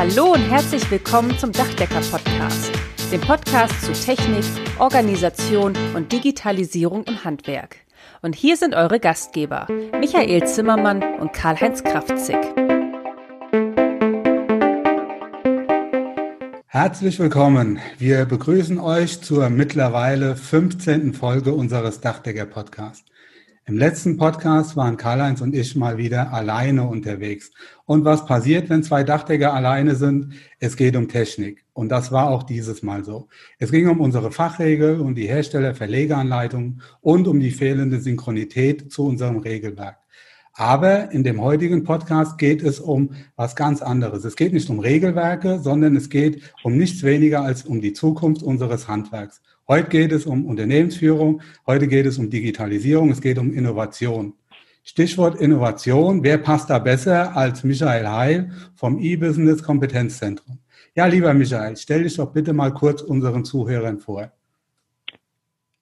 Hallo und herzlich willkommen zum Dachdecker Podcast, dem Podcast zu Technik, Organisation und Digitalisierung im Handwerk. Und hier sind eure Gastgeber, Michael Zimmermann und Karl-Heinz Kraftzig. Herzlich willkommen. Wir begrüßen euch zur mittlerweile 15. Folge unseres Dachdecker Podcasts. Im letzten Podcast waren Karl-Heinz und ich mal wieder alleine unterwegs. Und was passiert, wenn zwei Dachdecker alleine sind? Es geht um Technik. Und das war auch dieses Mal so. Es ging um unsere Fachregel, um die Hersteller-Verlegeranleitung und um die fehlende Synchronität zu unserem Regelwerk. Aber in dem heutigen Podcast geht es um was ganz anderes. Es geht nicht um Regelwerke, sondern es geht um nichts weniger als um die Zukunft unseres Handwerks. Heute geht es um Unternehmensführung, heute geht es um Digitalisierung, es geht um Innovation. Stichwort Innovation, wer passt da besser als Michael Heil vom E-Business Kompetenzzentrum? Ja, lieber Michael, stell dich doch bitte mal kurz unseren Zuhörern vor.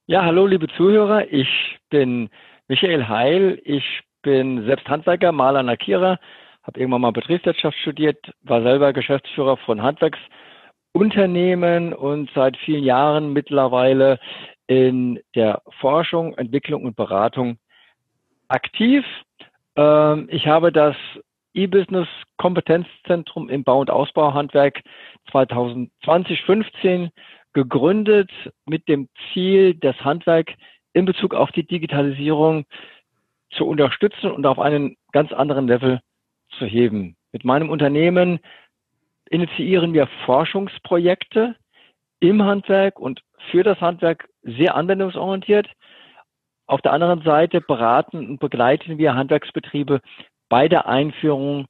Ja, hallo liebe Zuhörer, ich bin Michael Heil, ich bin selbst Handwerker, Maler, Lackierer, habe irgendwann mal Betriebswirtschaft studiert, war selber Geschäftsführer von Handwerks- Unternehmen und seit vielen Jahren mittlerweile in der Forschung, Entwicklung und Beratung aktiv. Ähm, ich habe das E-Business Kompetenzzentrum im Bau- und Ausbauhandwerk 2020-15 gegründet mit dem Ziel, das Handwerk in Bezug auf die Digitalisierung zu unterstützen und auf einen ganz anderen Level zu heben. Mit meinem Unternehmen initiieren wir Forschungsprojekte im Handwerk und für das Handwerk sehr anwendungsorientiert. Auf der anderen Seite beraten und begleiten wir Handwerksbetriebe bei der Einführung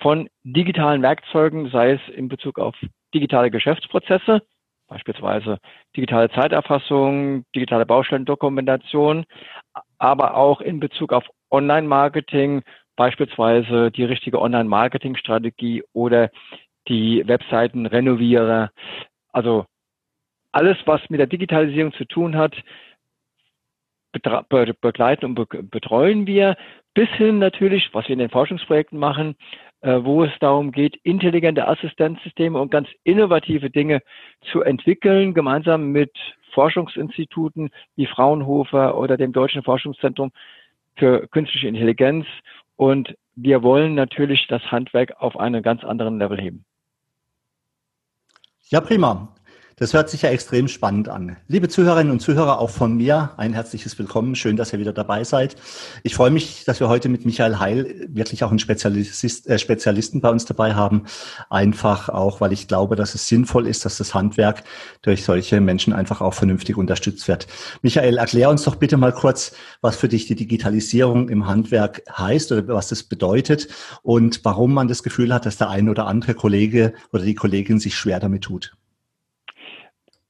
von digitalen Werkzeugen, sei es in Bezug auf digitale Geschäftsprozesse, beispielsweise digitale Zeiterfassung, digitale Baustellendokumentation, aber auch in Bezug auf Online-Marketing, beispielsweise die richtige Online-Marketing-Strategie oder die Webseiten renoviere. Also alles, was mit der Digitalisierung zu tun hat, begleiten und betreuen wir, bis hin natürlich, was wir in den Forschungsprojekten machen, äh, wo es darum geht, intelligente Assistenzsysteme und ganz innovative Dinge zu entwickeln, gemeinsam mit Forschungsinstituten wie Fraunhofer oder dem Deutschen Forschungszentrum für künstliche Intelligenz. Und wir wollen natürlich das Handwerk auf einen ganz anderen Level heben. Ja, prima. Das hört sich ja extrem spannend an. Liebe Zuhörerinnen und Zuhörer, auch von mir ein herzliches Willkommen. Schön, dass ihr wieder dabei seid. Ich freue mich, dass wir heute mit Michael Heil wirklich auch einen Spezialist, äh, Spezialisten bei uns dabei haben. Einfach auch, weil ich glaube, dass es sinnvoll ist, dass das Handwerk durch solche Menschen einfach auch vernünftig unterstützt wird. Michael, erklär uns doch bitte mal kurz, was für dich die Digitalisierung im Handwerk heißt oder was das bedeutet und warum man das Gefühl hat, dass der ein oder andere Kollege oder die Kollegin sich schwer damit tut.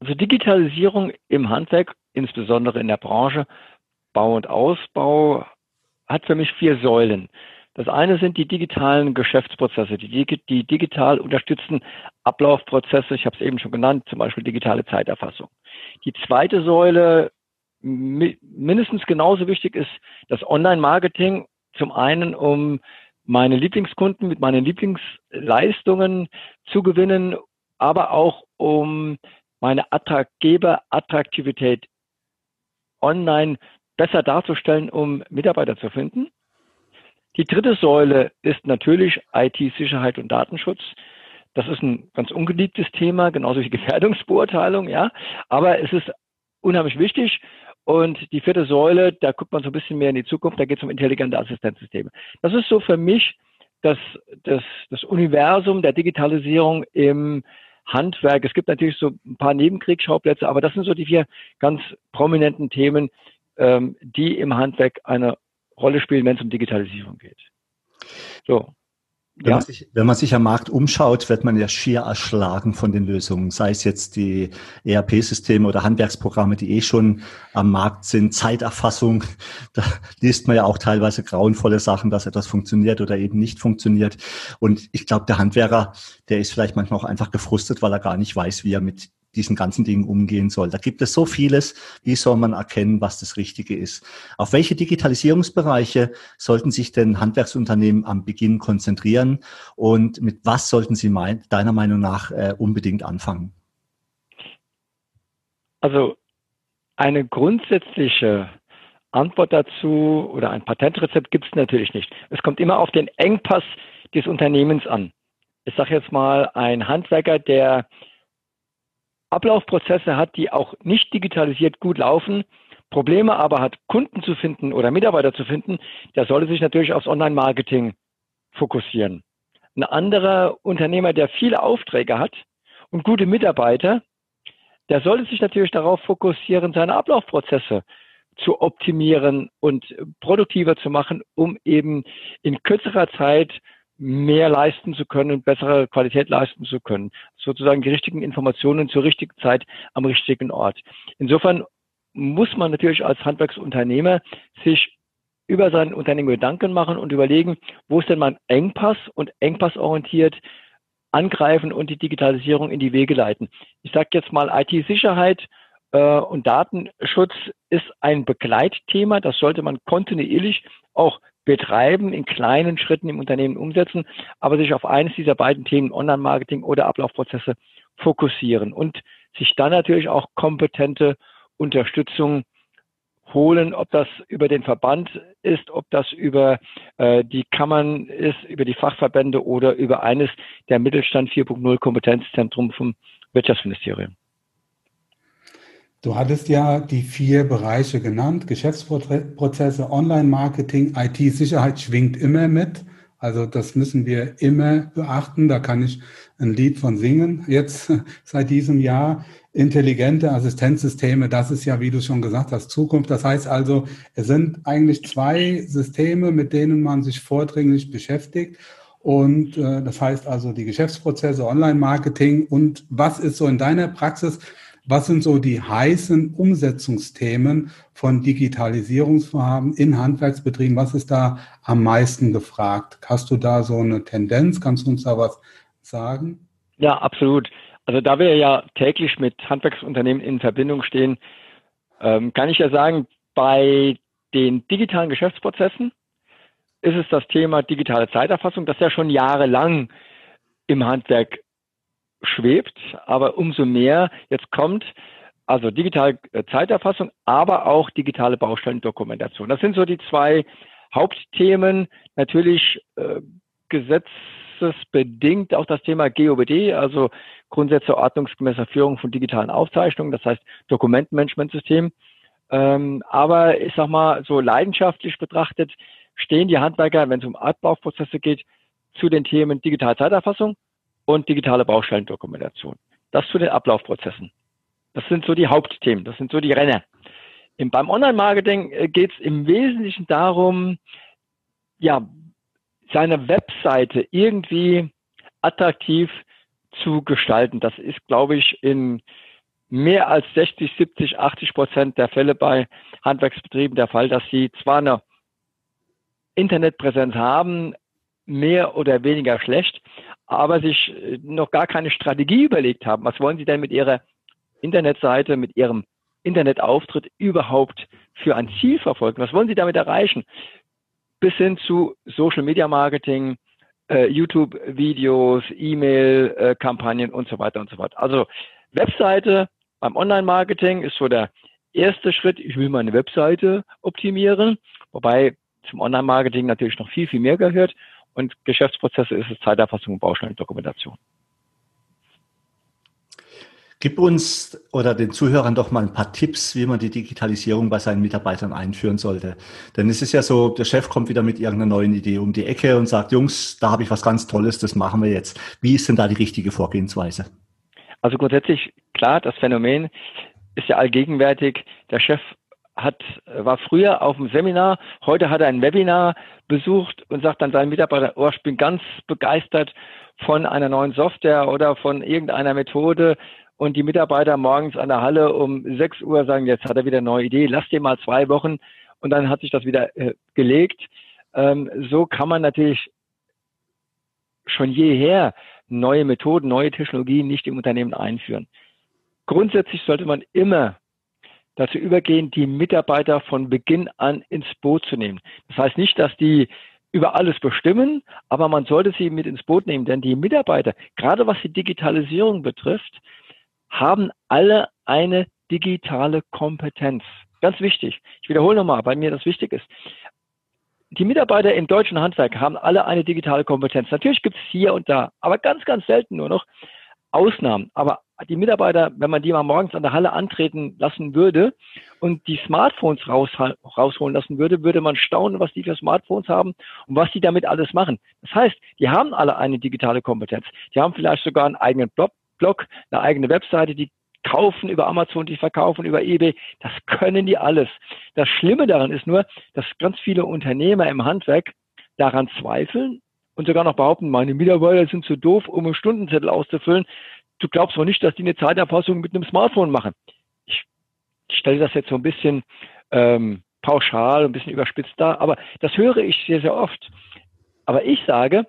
Also Digitalisierung im Handwerk, insbesondere in der Branche Bau und Ausbau, hat für mich vier Säulen. Das eine sind die digitalen Geschäftsprozesse, die, die digital unterstützten Ablaufprozesse. Ich habe es eben schon genannt, zum Beispiel digitale Zeiterfassung. Die zweite Säule, mindestens genauso wichtig, ist das Online-Marketing. Zum einen, um meine Lieblingskunden mit meinen Lieblingsleistungen zu gewinnen, aber auch um meine Attraktivität online besser darzustellen, um Mitarbeiter zu finden. Die dritte Säule ist natürlich IT-Sicherheit und Datenschutz. Das ist ein ganz ungeliebtes Thema, genauso wie Gefährdungsbeurteilung, ja. Aber es ist unheimlich wichtig. Und die vierte Säule, da guckt man so ein bisschen mehr in die Zukunft, da geht es um intelligente Assistenzsysteme. Das ist so für mich das, das, das Universum der Digitalisierung im Handwerk. Es gibt natürlich so ein paar Nebenkriegsschauplätze, aber das sind so die vier ganz prominenten Themen, ähm, die im Handwerk eine Rolle spielen, wenn es um Digitalisierung geht. So, wenn, ja. man sich, wenn man sich am Markt umschaut, wird man ja schier erschlagen von den Lösungen, sei es jetzt die ERP-Systeme oder Handwerksprogramme, die eh schon am Markt sind, Zeiterfassung, da liest man ja auch teilweise grauenvolle Sachen, dass etwas funktioniert oder eben nicht funktioniert. Und ich glaube, der Handwerker, der ist vielleicht manchmal auch einfach gefrustet, weil er gar nicht weiß, wie er mit diesen ganzen Dingen umgehen soll. Da gibt es so vieles. Wie soll man erkennen, was das Richtige ist? Auf welche Digitalisierungsbereiche sollten sich denn Handwerksunternehmen am Beginn konzentrieren? Und mit was sollten sie mein, deiner Meinung nach äh, unbedingt anfangen? Also eine grundsätzliche Antwort dazu oder ein Patentrezept gibt es natürlich nicht. Es kommt immer auf den Engpass des Unternehmens an. Ich sage jetzt mal, ein Handwerker, der Ablaufprozesse hat, die auch nicht digitalisiert gut laufen, Probleme aber hat, Kunden zu finden oder Mitarbeiter zu finden, der sollte sich natürlich aufs Online-Marketing fokussieren. Ein anderer Unternehmer, der viele Aufträge hat und gute Mitarbeiter, der sollte sich natürlich darauf fokussieren, seine Ablaufprozesse zu optimieren und produktiver zu machen, um eben in kürzerer Zeit mehr leisten zu können, bessere Qualität leisten zu können. Sozusagen die richtigen Informationen zur richtigen Zeit am richtigen Ort. Insofern muss man natürlich als Handwerksunternehmer sich über sein Unternehmen Gedanken machen und überlegen, wo ist denn mein Engpass und engpassorientiert angreifen und die Digitalisierung in die Wege leiten. Ich sage jetzt mal, IT-Sicherheit äh, und Datenschutz ist ein Begleitthema. Das sollte man kontinuierlich auch betreiben, in kleinen Schritten im Unternehmen umsetzen, aber sich auf eines dieser beiden Themen, Online-Marketing oder Ablaufprozesse, fokussieren und sich dann natürlich auch kompetente Unterstützung holen, ob das über den Verband ist, ob das über äh, die Kammern ist, über die Fachverbände oder über eines der Mittelstand 4.0 Kompetenzzentrum vom Wirtschaftsministerium. Du hattest ja die vier Bereiche genannt, Geschäftsprozesse, Online-Marketing, IT-Sicherheit schwingt immer mit. Also das müssen wir immer beachten. Da kann ich ein Lied von singen. Jetzt seit diesem Jahr intelligente Assistenzsysteme, das ist ja, wie du schon gesagt hast, Zukunft. Das heißt also, es sind eigentlich zwei Systeme, mit denen man sich vordringlich beschäftigt. Und äh, das heißt also die Geschäftsprozesse, Online-Marketing und was ist so in deiner Praxis? Was sind so die heißen Umsetzungsthemen von Digitalisierungsvorhaben in Handwerksbetrieben? Was ist da am meisten gefragt? Hast du da so eine Tendenz? Kannst du uns da was sagen? Ja, absolut. Also da wir ja täglich mit Handwerksunternehmen in Verbindung stehen, ähm, kann ich ja sagen, bei den digitalen Geschäftsprozessen ist es das Thema digitale Zeiterfassung, das ja schon jahrelang im Handwerk schwebt, aber umso mehr jetzt kommt, also digitale äh, Zeiterfassung, aber auch digitale Baustellendokumentation. Das sind so die zwei Hauptthemen. Natürlich äh, gesetzesbedingt auch das Thema GOBD, also Grundsätze ordnungsgemäßer Führung von digitalen Aufzeichnungen, das heißt Dokumentenmanagementsystem. Ähm, aber ich sag mal, so leidenschaftlich betrachtet stehen die Handwerker, wenn es um Ablaufprozesse geht, zu den Themen digitale Zeiterfassung, und digitale Baustellendokumentation. Das zu den Ablaufprozessen. Das sind so die Hauptthemen, das sind so die Renner. Im, beim Online-Marketing äh, geht es im Wesentlichen darum, ja, seine Webseite irgendwie attraktiv zu gestalten. Das ist, glaube ich, in mehr als 60, 70, 80 Prozent der Fälle bei Handwerksbetrieben der Fall, dass sie zwar eine Internetpräsenz haben, mehr oder weniger schlecht, aber sich äh, noch gar keine Strategie überlegt haben. Was wollen Sie denn mit Ihrer Internetseite, mit Ihrem Internetauftritt überhaupt für ein Ziel verfolgen? Was wollen Sie damit erreichen? Bis hin zu Social Media Marketing, äh, YouTube-Videos, E-Mail-Kampagnen und so weiter und so fort. Also Webseite beim Online-Marketing ist so der erste Schritt. Ich will meine Webseite optimieren, wobei zum Online-Marketing natürlich noch viel, viel mehr gehört und Geschäftsprozesse ist es Zeiterfassung und Baustellendokumentation. Gib uns oder den Zuhörern doch mal ein paar Tipps, wie man die Digitalisierung bei seinen Mitarbeitern einführen sollte. Denn es ist ja so, der Chef kommt wieder mit irgendeiner neuen Idee um die Ecke und sagt, Jungs, da habe ich was ganz Tolles, das machen wir jetzt. Wie ist denn da die richtige Vorgehensweise? Also grundsätzlich, klar, das Phänomen ist ja allgegenwärtig. Der Chef hat, war früher auf dem Seminar, heute hat er ein Webinar besucht und sagt dann seinen Mitarbeitern, oh, ich bin ganz begeistert von einer neuen Software oder von irgendeiner Methode und die Mitarbeiter morgens an der Halle um 6 Uhr sagen, jetzt hat er wieder eine neue Idee, lass dir mal zwei Wochen und dann hat sich das wieder äh, gelegt. Ähm, so kann man natürlich schon jeher neue Methoden, neue Technologien nicht im Unternehmen einführen. grundsätzlich sollte man immer dazu übergehen, die Mitarbeiter von Beginn an ins Boot zu nehmen. Das heißt nicht, dass die über alles bestimmen, aber man sollte sie mit ins Boot nehmen, denn die Mitarbeiter, gerade was die Digitalisierung betrifft, haben alle eine digitale Kompetenz. Ganz wichtig. Ich wiederhole nochmal, weil mir das wichtig ist. Die Mitarbeiter im deutschen Handwerk haben alle eine digitale Kompetenz. Natürlich gibt es hier und da, aber ganz, ganz selten nur noch Ausnahmen. Aber die Mitarbeiter, wenn man die mal morgens an der Halle antreten lassen würde und die Smartphones raus, rausholen lassen würde, würde man staunen, was die für Smartphones haben und was die damit alles machen. Das heißt, die haben alle eine digitale Kompetenz. Die haben vielleicht sogar einen eigenen Blog, Blog eine eigene Webseite, die kaufen über Amazon, die verkaufen über eBay. Das können die alles. Das Schlimme daran ist nur, dass ganz viele Unternehmer im Handwerk daran zweifeln und sogar noch behaupten, meine Mitarbeiter sind zu doof, um einen Stundenzettel auszufüllen. Du glaubst wohl nicht, dass die eine Zeiterfassung mit einem Smartphone machen. Ich stelle das jetzt so ein bisschen ähm, pauschal, ein bisschen überspitzt dar, aber das höre ich sehr, sehr oft. Aber ich sage,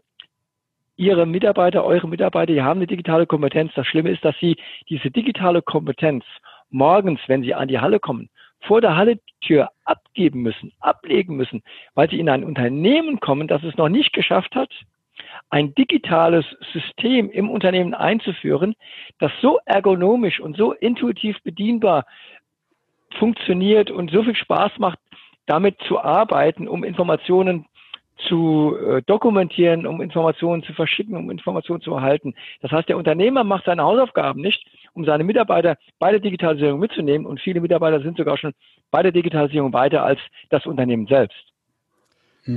Ihre Mitarbeiter, eure Mitarbeiter, die haben eine digitale Kompetenz. Das Schlimme ist, dass Sie diese digitale Kompetenz morgens, wenn Sie an die Halle kommen, vor der Halletür abgeben müssen, ablegen müssen, weil Sie in ein Unternehmen kommen, das es noch nicht geschafft hat, ein digitales System im Unternehmen einzuführen, das so ergonomisch und so intuitiv bedienbar funktioniert und so viel Spaß macht, damit zu arbeiten, um Informationen zu äh, dokumentieren, um Informationen zu verschicken, um Informationen zu erhalten. Das heißt, der Unternehmer macht seine Hausaufgaben nicht, um seine Mitarbeiter bei der Digitalisierung mitzunehmen. Und viele Mitarbeiter sind sogar schon bei der Digitalisierung weiter als das Unternehmen selbst.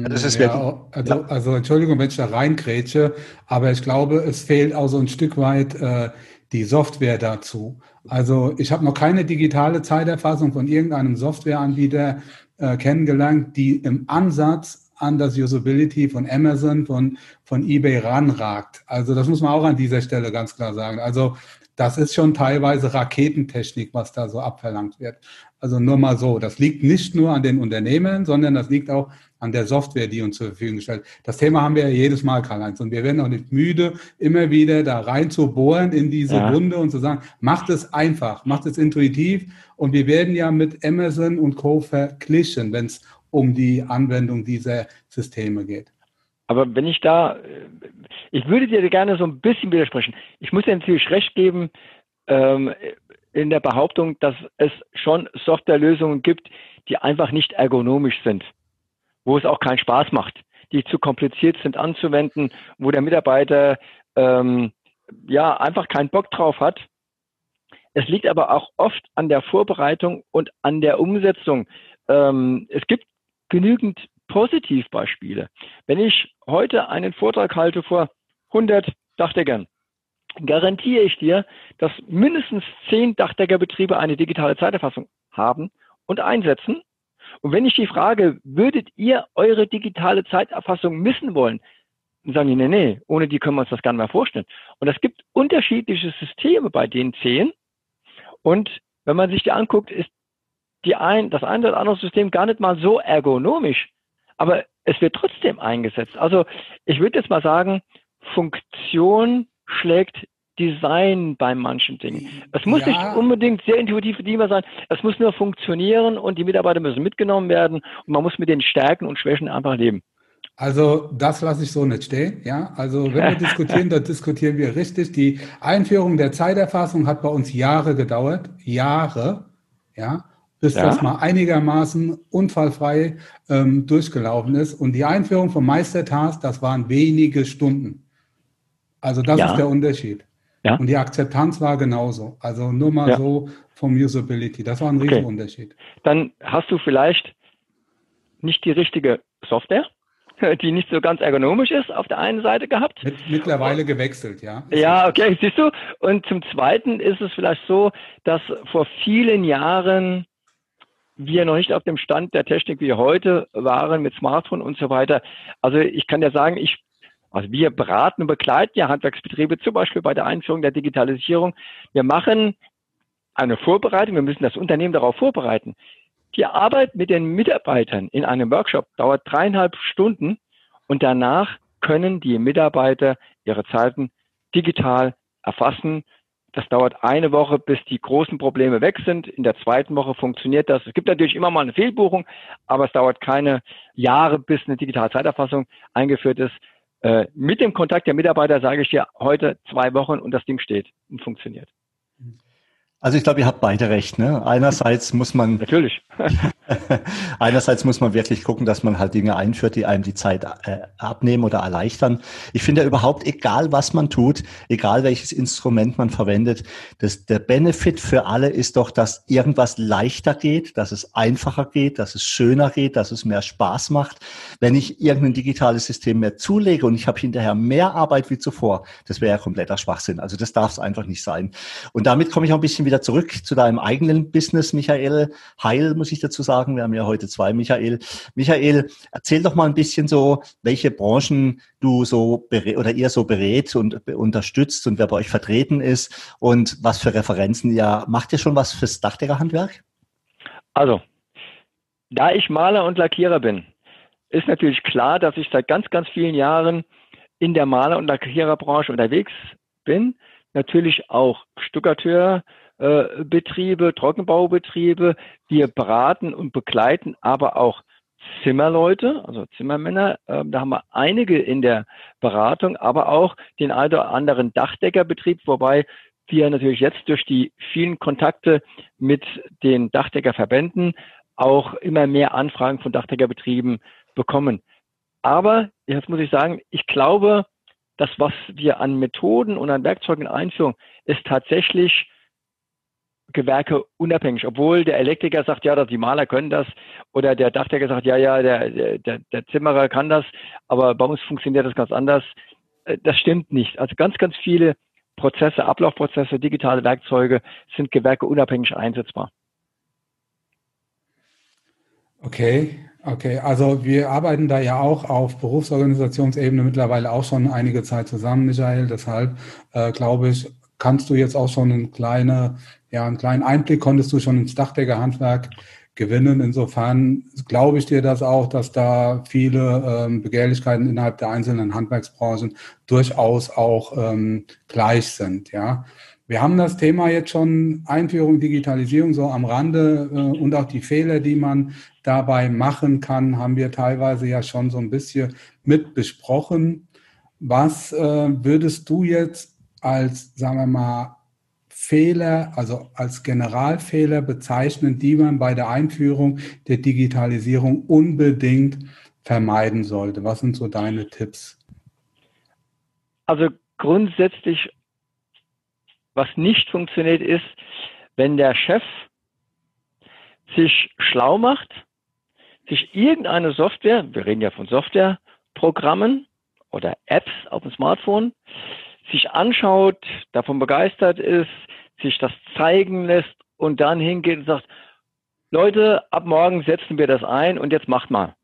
Ja, das ist ja, also, also Entschuldigung, wenn ich da reingrätsche, aber ich glaube, es fehlt auch so ein Stück weit äh, die Software dazu. Also ich habe noch keine digitale Zeiterfassung von irgendeinem Softwareanbieter äh, kennengelernt, die im Ansatz an das Usability von Amazon, von, von eBay ranragt. Also das muss man auch an dieser Stelle ganz klar sagen. Also das ist schon teilweise Raketentechnik, was da so abverlangt wird. Also nur mal so, das liegt nicht nur an den Unternehmen, sondern das liegt auch an der Software, die uns zur Verfügung stellt. Das Thema haben wir ja jedes Mal, Karl-Heinz, und wir werden auch nicht müde, immer wieder da rein zu bohren in diese ja. Wunde und zu sagen, macht es einfach, macht es intuitiv. Und wir werden ja mit Amazon und Co. verglichen, wenn es um die Anwendung dieser Systeme geht. Aber wenn ich da, ich würde dir gerne so ein bisschen widersprechen. Ich muss dir natürlich recht geben ähm, in der Behauptung, dass es schon Softwarelösungen gibt, die einfach nicht ergonomisch sind, wo es auch keinen Spaß macht, die zu kompliziert sind anzuwenden, wo der Mitarbeiter ähm, ja einfach keinen Bock drauf hat. Es liegt aber auch oft an der Vorbereitung und an der Umsetzung. Ähm, es gibt genügend Positivbeispiele. Wenn ich heute einen Vortrag halte vor 100 Dachdeckern, garantiere ich dir, dass mindestens 10 Dachdeckerbetriebe eine digitale Zeiterfassung haben und einsetzen. Und wenn ich die frage, würdet ihr eure digitale Zeiterfassung missen wollen? Dann sagen die, nee, nee, ohne die können wir uns das gar nicht mehr vorstellen. Und es gibt unterschiedliche Systeme bei den 10. Und wenn man sich die anguckt, ist die ein, das eine oder andere System gar nicht mal so ergonomisch, aber es wird trotzdem eingesetzt. Also ich würde jetzt mal sagen, Funktion schlägt Design bei manchen Dingen. Es muss ja. nicht unbedingt sehr intuitiv bedienbar sein. Es muss nur funktionieren und die Mitarbeiter müssen mitgenommen werden und man muss mit den Stärken und Schwächen einfach leben. Also das lasse ich so nicht stehen. Ja, also wenn wir diskutieren, dann diskutieren wir richtig. Die Einführung der Zeiterfassung hat bei uns Jahre gedauert, Jahre. Ja, bis ja. das mal einigermaßen unfallfrei ähm, durchgelaufen ist. Und die Einführung vom Meistertask, das waren wenige Stunden. Also das ja. ist der Unterschied. Ja. Und die Akzeptanz war genauso. Also nur mal so vom Usability. Das war ein okay. Riesenunterschied. Dann hast du vielleicht nicht die richtige Software, die nicht so ganz ergonomisch ist, auf der einen Seite gehabt. Mit, mittlerweile gewechselt, ja. Ja, okay, siehst du. Und zum Zweiten ist es vielleicht so, dass vor vielen Jahren wir noch nicht auf dem Stand der Technik wie heute waren mit Smartphone und so weiter. Also ich kann ja sagen, ich, also wir beraten und begleiten ja Handwerksbetriebe zum Beispiel bei der Einführung der Digitalisierung. Wir machen eine Vorbereitung, wir müssen das Unternehmen darauf vorbereiten. Die Arbeit mit den Mitarbeitern in einem Workshop dauert dreieinhalb Stunden und danach können die Mitarbeiter ihre Zeiten digital erfassen, das dauert eine Woche, bis die großen Probleme weg sind. In der zweiten Woche funktioniert das. Es gibt natürlich immer mal eine Fehlbuchung, aber es dauert keine Jahre, bis eine digitale Zeiterfassung eingeführt ist. Äh, mit dem Kontakt der Mitarbeiter sage ich dir heute zwei Wochen und das Ding steht und funktioniert. Also ich glaube, ihr habt beide recht. Ne? Einerseits muss man natürlich. einerseits muss man wirklich gucken, dass man halt Dinge einführt, die einem die Zeit äh, abnehmen oder erleichtern. Ich finde ja überhaupt, egal was man tut, egal welches Instrument man verwendet, das, der Benefit für alle ist doch, dass irgendwas leichter geht, dass es einfacher geht, dass es schöner geht, dass es mehr Spaß macht. Wenn ich irgendein digitales System mehr zulege und ich habe hinterher mehr Arbeit wie zuvor, das wäre ja kompletter Schwachsinn. Also das darf es einfach nicht sein. Und damit komme ich auch ein bisschen wieder zurück zu deinem eigenen Business, Michael Heil, muss ich dazu sagen. Wir haben ja heute zwei Michael. Michael, erzähl doch mal ein bisschen so, welche Branchen du so oder ihr so berät und unterstützt und wer bei euch vertreten ist und was für Referenzen ihr macht ihr schon was fürs Dachdeckerhandwerk? Also, da ich Maler und Lackierer bin, ist natürlich klar, dass ich seit ganz, ganz vielen Jahren in der Maler- und Lackiererbranche unterwegs bin. Natürlich auch Stuckateur, äh, Betriebe, Trockenbaubetriebe. Wir beraten und begleiten aber auch Zimmerleute, also Zimmermänner. Äh, da haben wir einige in der Beratung, aber auch den einen oder anderen Dachdeckerbetrieb, wobei wir natürlich jetzt durch die vielen Kontakte mit den Dachdeckerverbänden auch immer mehr Anfragen von Dachdeckerbetrieben bekommen. Aber jetzt muss ich sagen, ich glaube, das, was wir an Methoden und an Werkzeugen einführen, ist tatsächlich Gewerke unabhängig, obwohl der Elektriker sagt, ja, die Maler können das oder der Dachdecker sagt, ja, ja, der, der, der Zimmerer kann das, aber bei uns funktioniert das ganz anders. Äh, das stimmt nicht. Also ganz, ganz viele Prozesse, Ablaufprozesse, digitale Werkzeuge sind Gewerke unabhängig einsetzbar. Okay, okay. Also wir arbeiten da ja auch auf Berufsorganisationsebene mittlerweile auch schon einige Zeit zusammen, Michael. Deshalb äh, glaube ich, kannst du jetzt auch schon eine kleine ja, einen kleinen Einblick konntest du schon ins Dachdeckerhandwerk gewinnen. Insofern glaube ich dir das auch, dass da viele ähm, Begehrlichkeiten innerhalb der einzelnen Handwerksbranchen durchaus auch ähm, gleich sind. Ja, wir haben das Thema jetzt schon Einführung Digitalisierung so am Rande äh, und auch die Fehler, die man dabei machen kann, haben wir teilweise ja schon so ein bisschen mit besprochen. Was äh, würdest du jetzt als, sagen wir mal, Fehler, also als Generalfehler bezeichnen, die man bei der Einführung der Digitalisierung unbedingt vermeiden sollte? Was sind so deine Tipps? Also grundsätzlich, was nicht funktioniert, ist, wenn der Chef sich schlau macht, sich irgendeine Software, wir reden ja von Softwareprogrammen oder Apps auf dem Smartphone, sich anschaut, davon begeistert ist, sich das zeigen lässt und dann hingeht und sagt, Leute, ab morgen setzen wir das ein und jetzt macht mal.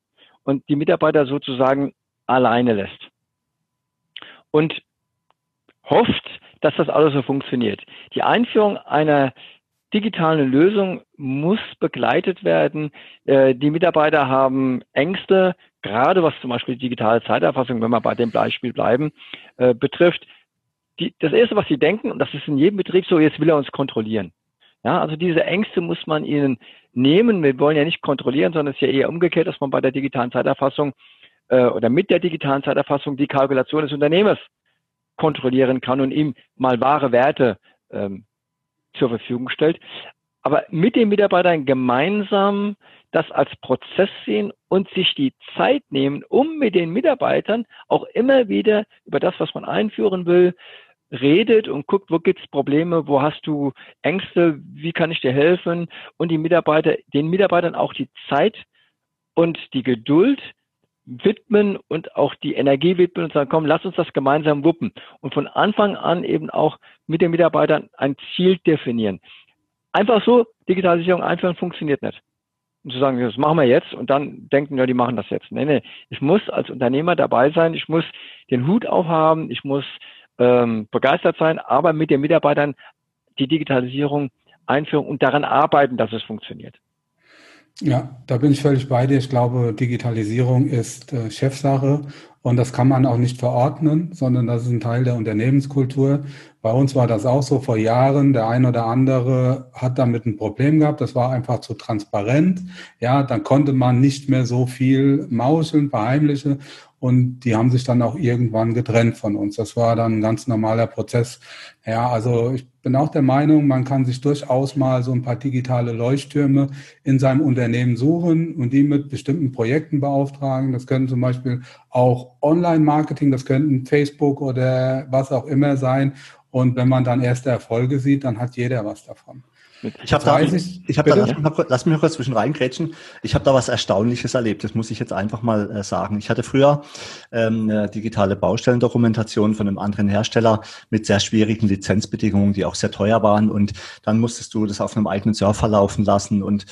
Und die Mitarbeiter sozusagen alleine lässt. Und hofft, dass das alles so funktioniert. Die Einführung einer digitalen Lösung muss begleitet werden. Äh, die Mitarbeiter haben Ängste, gerade was zum Beispiel digitale Zeiterfassung, wenn wir bei dem Beispiel bleiben, äh, betrifft die, das Erste, was sie denken, und das ist in jedem Betrieb so, jetzt will er uns kontrollieren. Ja, also diese Ängste muss man ihnen nehmen. Wir wollen ja nicht kontrollieren, sondern es ist ja eher umgekehrt, dass man bei der digitalen Zeiterfassung äh, oder mit der digitalen Zeiterfassung die Kalkulation des Unternehmers kontrollieren kann und ihm mal wahre Werte ähm, zur Verfügung stellt. Aber mit den Mitarbeitern gemeinsam das als Prozess sehen und sich die Zeit nehmen, um mit den Mitarbeitern auch immer wieder über das, was man einführen will, redet und guckt, wo gibt's Probleme, wo hast du Ängste, wie kann ich dir helfen und die Mitarbeiter, den Mitarbeitern auch die Zeit und die Geduld widmen und auch die Energie widmen und sagen, komm, lass uns das gemeinsam wuppen und von Anfang an eben auch mit den Mitarbeitern ein Ziel definieren. Einfach so Digitalisierung einführen funktioniert nicht. Und zu sagen, das machen wir jetzt und dann denken, ja, die machen das jetzt. Nee, nee. Ich muss als Unternehmer dabei sein, ich muss den Hut aufhaben, ich muss ähm, begeistert sein, aber mit den Mitarbeitern die Digitalisierung einführen und daran arbeiten, dass es funktioniert. Ja, da bin ich völlig bei dir. Ich glaube, Digitalisierung ist äh, Chefsache und das kann man auch nicht verordnen, sondern das ist ein Teil der Unternehmenskultur. Bei uns war das auch so vor Jahren. Der ein oder andere hat damit ein Problem gehabt. Das war einfach zu transparent. Ja, dann konnte man nicht mehr so viel mauscheln, verheimlichen. Und die haben sich dann auch irgendwann getrennt von uns. Das war dann ein ganz normaler Prozess. Ja, also ich bin auch der Meinung, man kann sich durchaus mal so ein paar digitale Leuchttürme in seinem Unternehmen suchen und die mit bestimmten Projekten beauftragen. Das können zum Beispiel auch Online-Marketing, das könnten Facebook oder was auch immer sein. Und wenn man dann erste Erfolge sieht, dann hat jeder was davon. Ich habe da, ich, hab da lass, mich mal, lass mich mal kurz zwischen reingrätschen. Ich habe da was Erstaunliches erlebt. Das muss ich jetzt einfach mal äh, sagen. Ich hatte früher ähm, eine digitale Baustellendokumentation von einem anderen Hersteller mit sehr schwierigen Lizenzbedingungen, die auch sehr teuer waren. Und dann musstest du das auf einem eigenen Server laufen lassen und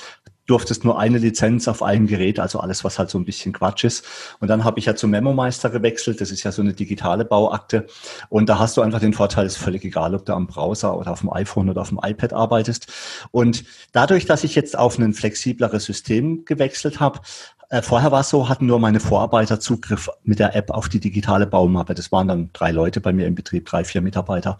durftest nur eine Lizenz auf einem Gerät, also alles, was halt so ein bisschen Quatsch ist. Und dann habe ich ja zum Memo-Meister gewechselt. Das ist ja so eine digitale Bauakte. Und da hast du einfach den Vorteil, ist völlig egal, ob du am Browser oder auf dem iPhone oder auf dem iPad arbeitest. Und dadurch, dass ich jetzt auf ein flexibleres System gewechselt habe, äh, vorher war es so, hatten nur meine Vorarbeiter Zugriff mit der App auf die digitale Baumappe. Das waren dann drei Leute bei mir im Betrieb, drei, vier Mitarbeiter.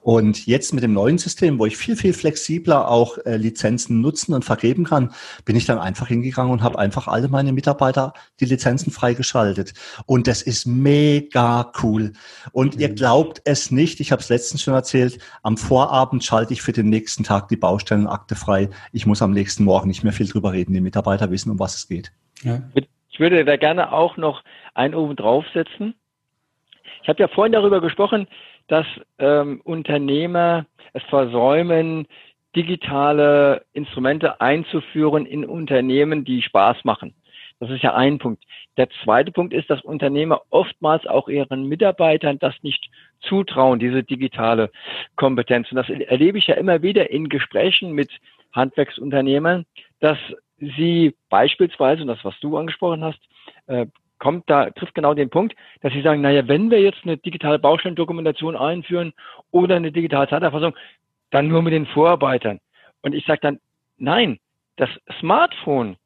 Und jetzt mit dem neuen System, wo ich viel, viel flexibler auch äh, Lizenzen nutzen und vergeben kann, bin ich dann einfach hingegangen und habe einfach alle meine Mitarbeiter die Lizenzen freigeschaltet. Und das ist mega cool. Und mhm. ihr glaubt es nicht, ich habe es letztens schon erzählt, am Vorabend schalte ich für den nächsten Tag die Baustellenakte frei. Ich muss am nächsten Morgen nicht mehr viel drüber reden. Die Mitarbeiter wissen, um was es geht. Ja. Ich würde da gerne auch noch einen oben draufsetzen. Ich habe ja vorhin darüber gesprochen, dass ähm, Unternehmer es versäumen, digitale Instrumente einzuführen in Unternehmen, die Spaß machen. Das ist ja ein Punkt. Der zweite Punkt ist, dass Unternehmer oftmals auch ihren Mitarbeitern das nicht zutrauen, diese digitale Kompetenz. Und das erlebe ich ja immer wieder in Gesprächen mit Handwerksunternehmern, dass sie beispielsweise, und das, was du angesprochen hast, äh, kommt da, trifft genau den Punkt, dass sie sagen, naja, wenn wir jetzt eine digitale Baustellendokumentation einführen oder eine digitale Zeiterfassung, dann nur mit den Vorarbeitern. Und ich sage dann, nein, das Smartphone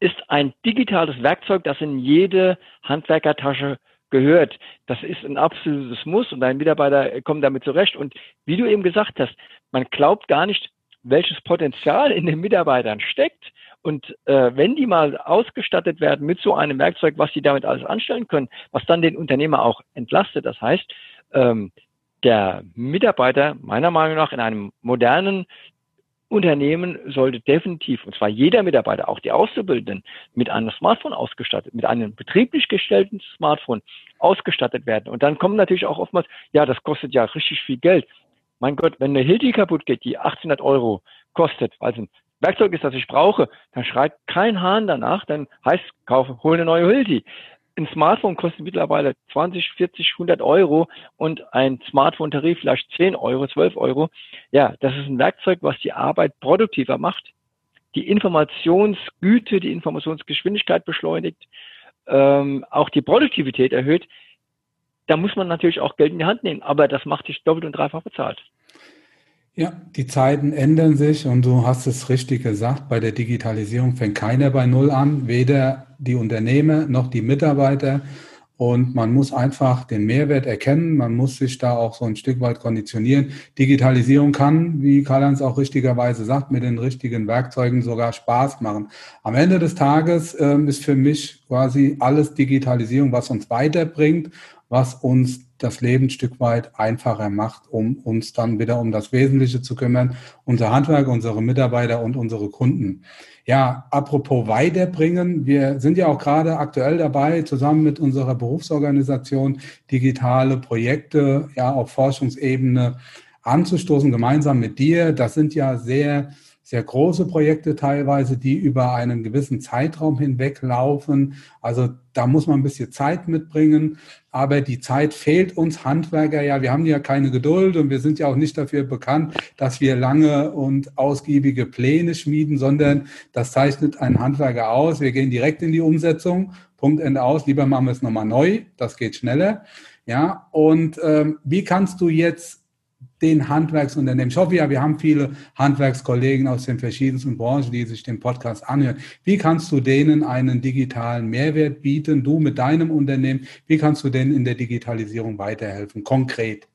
ist ein digitales Werkzeug, das in jede Handwerkertasche gehört. Das ist ein absolutes Muss und dein Mitarbeiter kommt damit zurecht. Und wie du eben gesagt hast, man glaubt gar nicht, welches Potenzial in den Mitarbeitern steckt, und äh, wenn die mal ausgestattet werden mit so einem Werkzeug, was sie damit alles anstellen können, was dann den Unternehmer auch entlastet, das heißt, ähm, der Mitarbeiter meiner Meinung nach in einem modernen Unternehmen sollte definitiv, und zwar jeder Mitarbeiter, auch die Auszubildenden, mit einem Smartphone ausgestattet, mit einem betrieblich gestellten Smartphone ausgestattet werden. Und dann kommen natürlich auch oftmals, ja, das kostet ja richtig viel Geld. Mein Gott, wenn eine Hilti kaputt geht, die 1800 Euro kostet, also ein Werkzeug ist, das ich brauche, dann schreit kein Hahn danach, dann heißt, kaufe, hol eine neue Hilti. Ein Smartphone kostet mittlerweile 20, 40, 100 Euro und ein Smartphone-Tarif vielleicht 10 Euro, 12 Euro. Ja, das ist ein Werkzeug, was die Arbeit produktiver macht, die Informationsgüte, die Informationsgeschwindigkeit beschleunigt, ähm, auch die Produktivität erhöht. Da muss man natürlich auch Geld in die Hand nehmen, aber das macht sich doppelt und dreifach bezahlt. Ja, die Zeiten ändern sich und du hast es richtig gesagt, bei der Digitalisierung fängt keiner bei Null an, weder die Unternehmer noch die Mitarbeiter. Und man muss einfach den Mehrwert erkennen, man muss sich da auch so ein Stück weit konditionieren. Digitalisierung kann, wie Karl-Heinz auch richtigerweise sagt, mit den richtigen Werkzeugen sogar Spaß machen. Am Ende des Tages äh, ist für mich quasi alles Digitalisierung, was uns weiterbringt, was uns das Leben ein Stück weit einfacher macht, um uns dann wieder um das Wesentliche zu kümmern, unser Handwerk, unsere Mitarbeiter und unsere Kunden. Ja, apropos weiterbringen, wir sind ja auch gerade aktuell dabei, zusammen mit unserer Berufsorganisation digitale Projekte ja auf Forschungsebene anzustoßen, gemeinsam mit dir. Das sind ja sehr sehr große Projekte teilweise, die über einen gewissen Zeitraum hinweg laufen. Also da muss man ein bisschen Zeit mitbringen. Aber die Zeit fehlt uns Handwerker ja. Wir haben ja keine Geduld und wir sind ja auch nicht dafür bekannt, dass wir lange und ausgiebige Pläne schmieden, sondern das zeichnet ein Handwerker aus. Wir gehen direkt in die Umsetzung. Punkt Ende aus. Lieber machen wir es nochmal neu. Das geht schneller. Ja, und ähm, wie kannst du jetzt den Handwerksunternehmen. Ich hoffe ja, wir haben viele Handwerkskollegen aus den verschiedensten Branchen, die sich den Podcast anhören. Wie kannst du denen einen digitalen Mehrwert bieten, du mit deinem Unternehmen? Wie kannst du denen in der Digitalisierung weiterhelfen, konkret?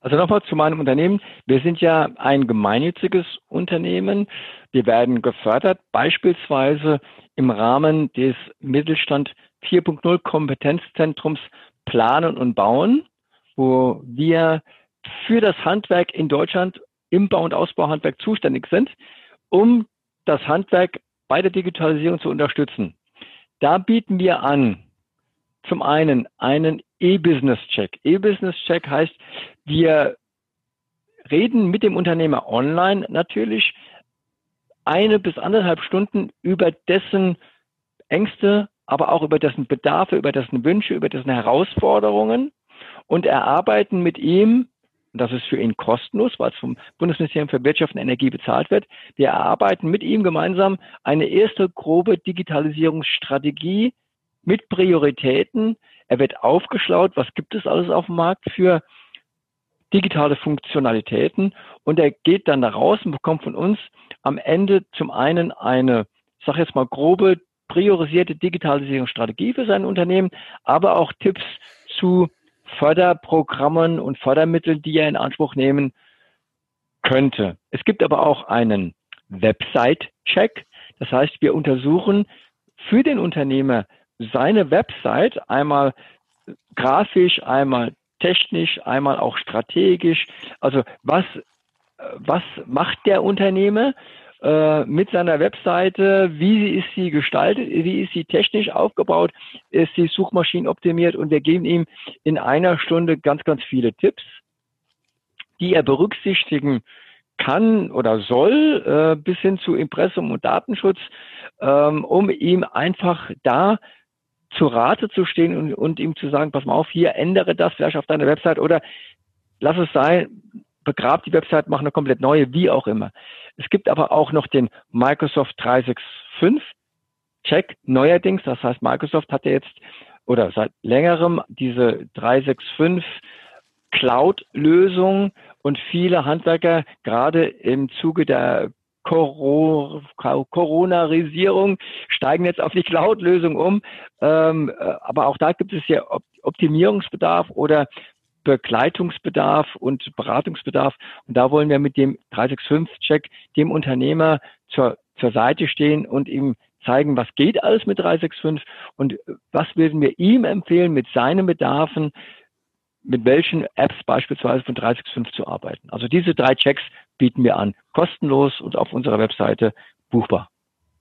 Also nochmal zu meinem Unternehmen. Wir sind ja ein gemeinnütziges Unternehmen. Wir werden gefördert, beispielsweise im Rahmen des Mittelstand 4.0 Kompetenzzentrums Planen und Bauen, wo wir für das Handwerk in Deutschland im Bau- und Ausbauhandwerk zuständig sind, um das Handwerk bei der Digitalisierung zu unterstützen. Da bieten wir an, zum einen einen E-Business-Check. E-Business-Check heißt, wir reden mit dem Unternehmer online natürlich eine bis anderthalb Stunden über dessen Ängste, aber auch über dessen Bedarfe, über dessen Wünsche, über dessen Herausforderungen und erarbeiten mit ihm, und das ist für ihn kostenlos, weil es vom Bundesministerium für Wirtschaft und Energie bezahlt wird, wir erarbeiten mit ihm gemeinsam eine erste grobe Digitalisierungsstrategie mit Prioritäten. Er wird aufgeschlaut, was gibt es alles auf dem Markt für digitale Funktionalitäten und er geht dann da raus und bekommt von uns am Ende zum einen eine, ich sage jetzt mal grobe, priorisierte Digitalisierungsstrategie für sein Unternehmen, aber auch Tipps zu Förderprogrammen und Fördermitteln, die er in Anspruch nehmen könnte. Es gibt aber auch einen Website-Check. Das heißt, wir untersuchen für den Unternehmer seine Website einmal grafisch, einmal technisch, einmal auch strategisch. Also was, was macht der Unternehmer äh, mit seiner Webseite? Wie ist sie gestaltet? Wie ist sie technisch aufgebaut? Ist sie suchmaschinenoptimiert? Und wir geben ihm in einer Stunde ganz, ganz viele Tipps, die er berücksichtigen kann oder soll, äh, bis hin zu Impressum und Datenschutz, ähm, um ihm einfach da zu Rate zu stehen und, und ihm zu sagen, pass mal auf, hier ändere das vielleicht auf deiner Website oder lass es sein, begrab die Website, mach eine komplett neue, wie auch immer. Es gibt aber auch noch den Microsoft 365 Check neuerdings. Das heißt, Microsoft hat ja jetzt oder seit längerem diese 365 Cloud-Lösung und viele Handwerker, gerade im Zuge der Coronarisierung, steigen jetzt auf die Cloud-Lösung um. Ähm, äh, aber auch da gibt es ja Optimierungsbedarf oder Begleitungsbedarf und Beratungsbedarf. Und da wollen wir mit dem 365-Check dem Unternehmer zur, zur Seite stehen und ihm zeigen, was geht alles mit 365 und was würden wir ihm empfehlen, mit seinen Bedarfen, mit welchen Apps beispielsweise von 365 zu arbeiten. Also diese drei Checks bieten wir an, kostenlos und auf unserer Webseite buchbar.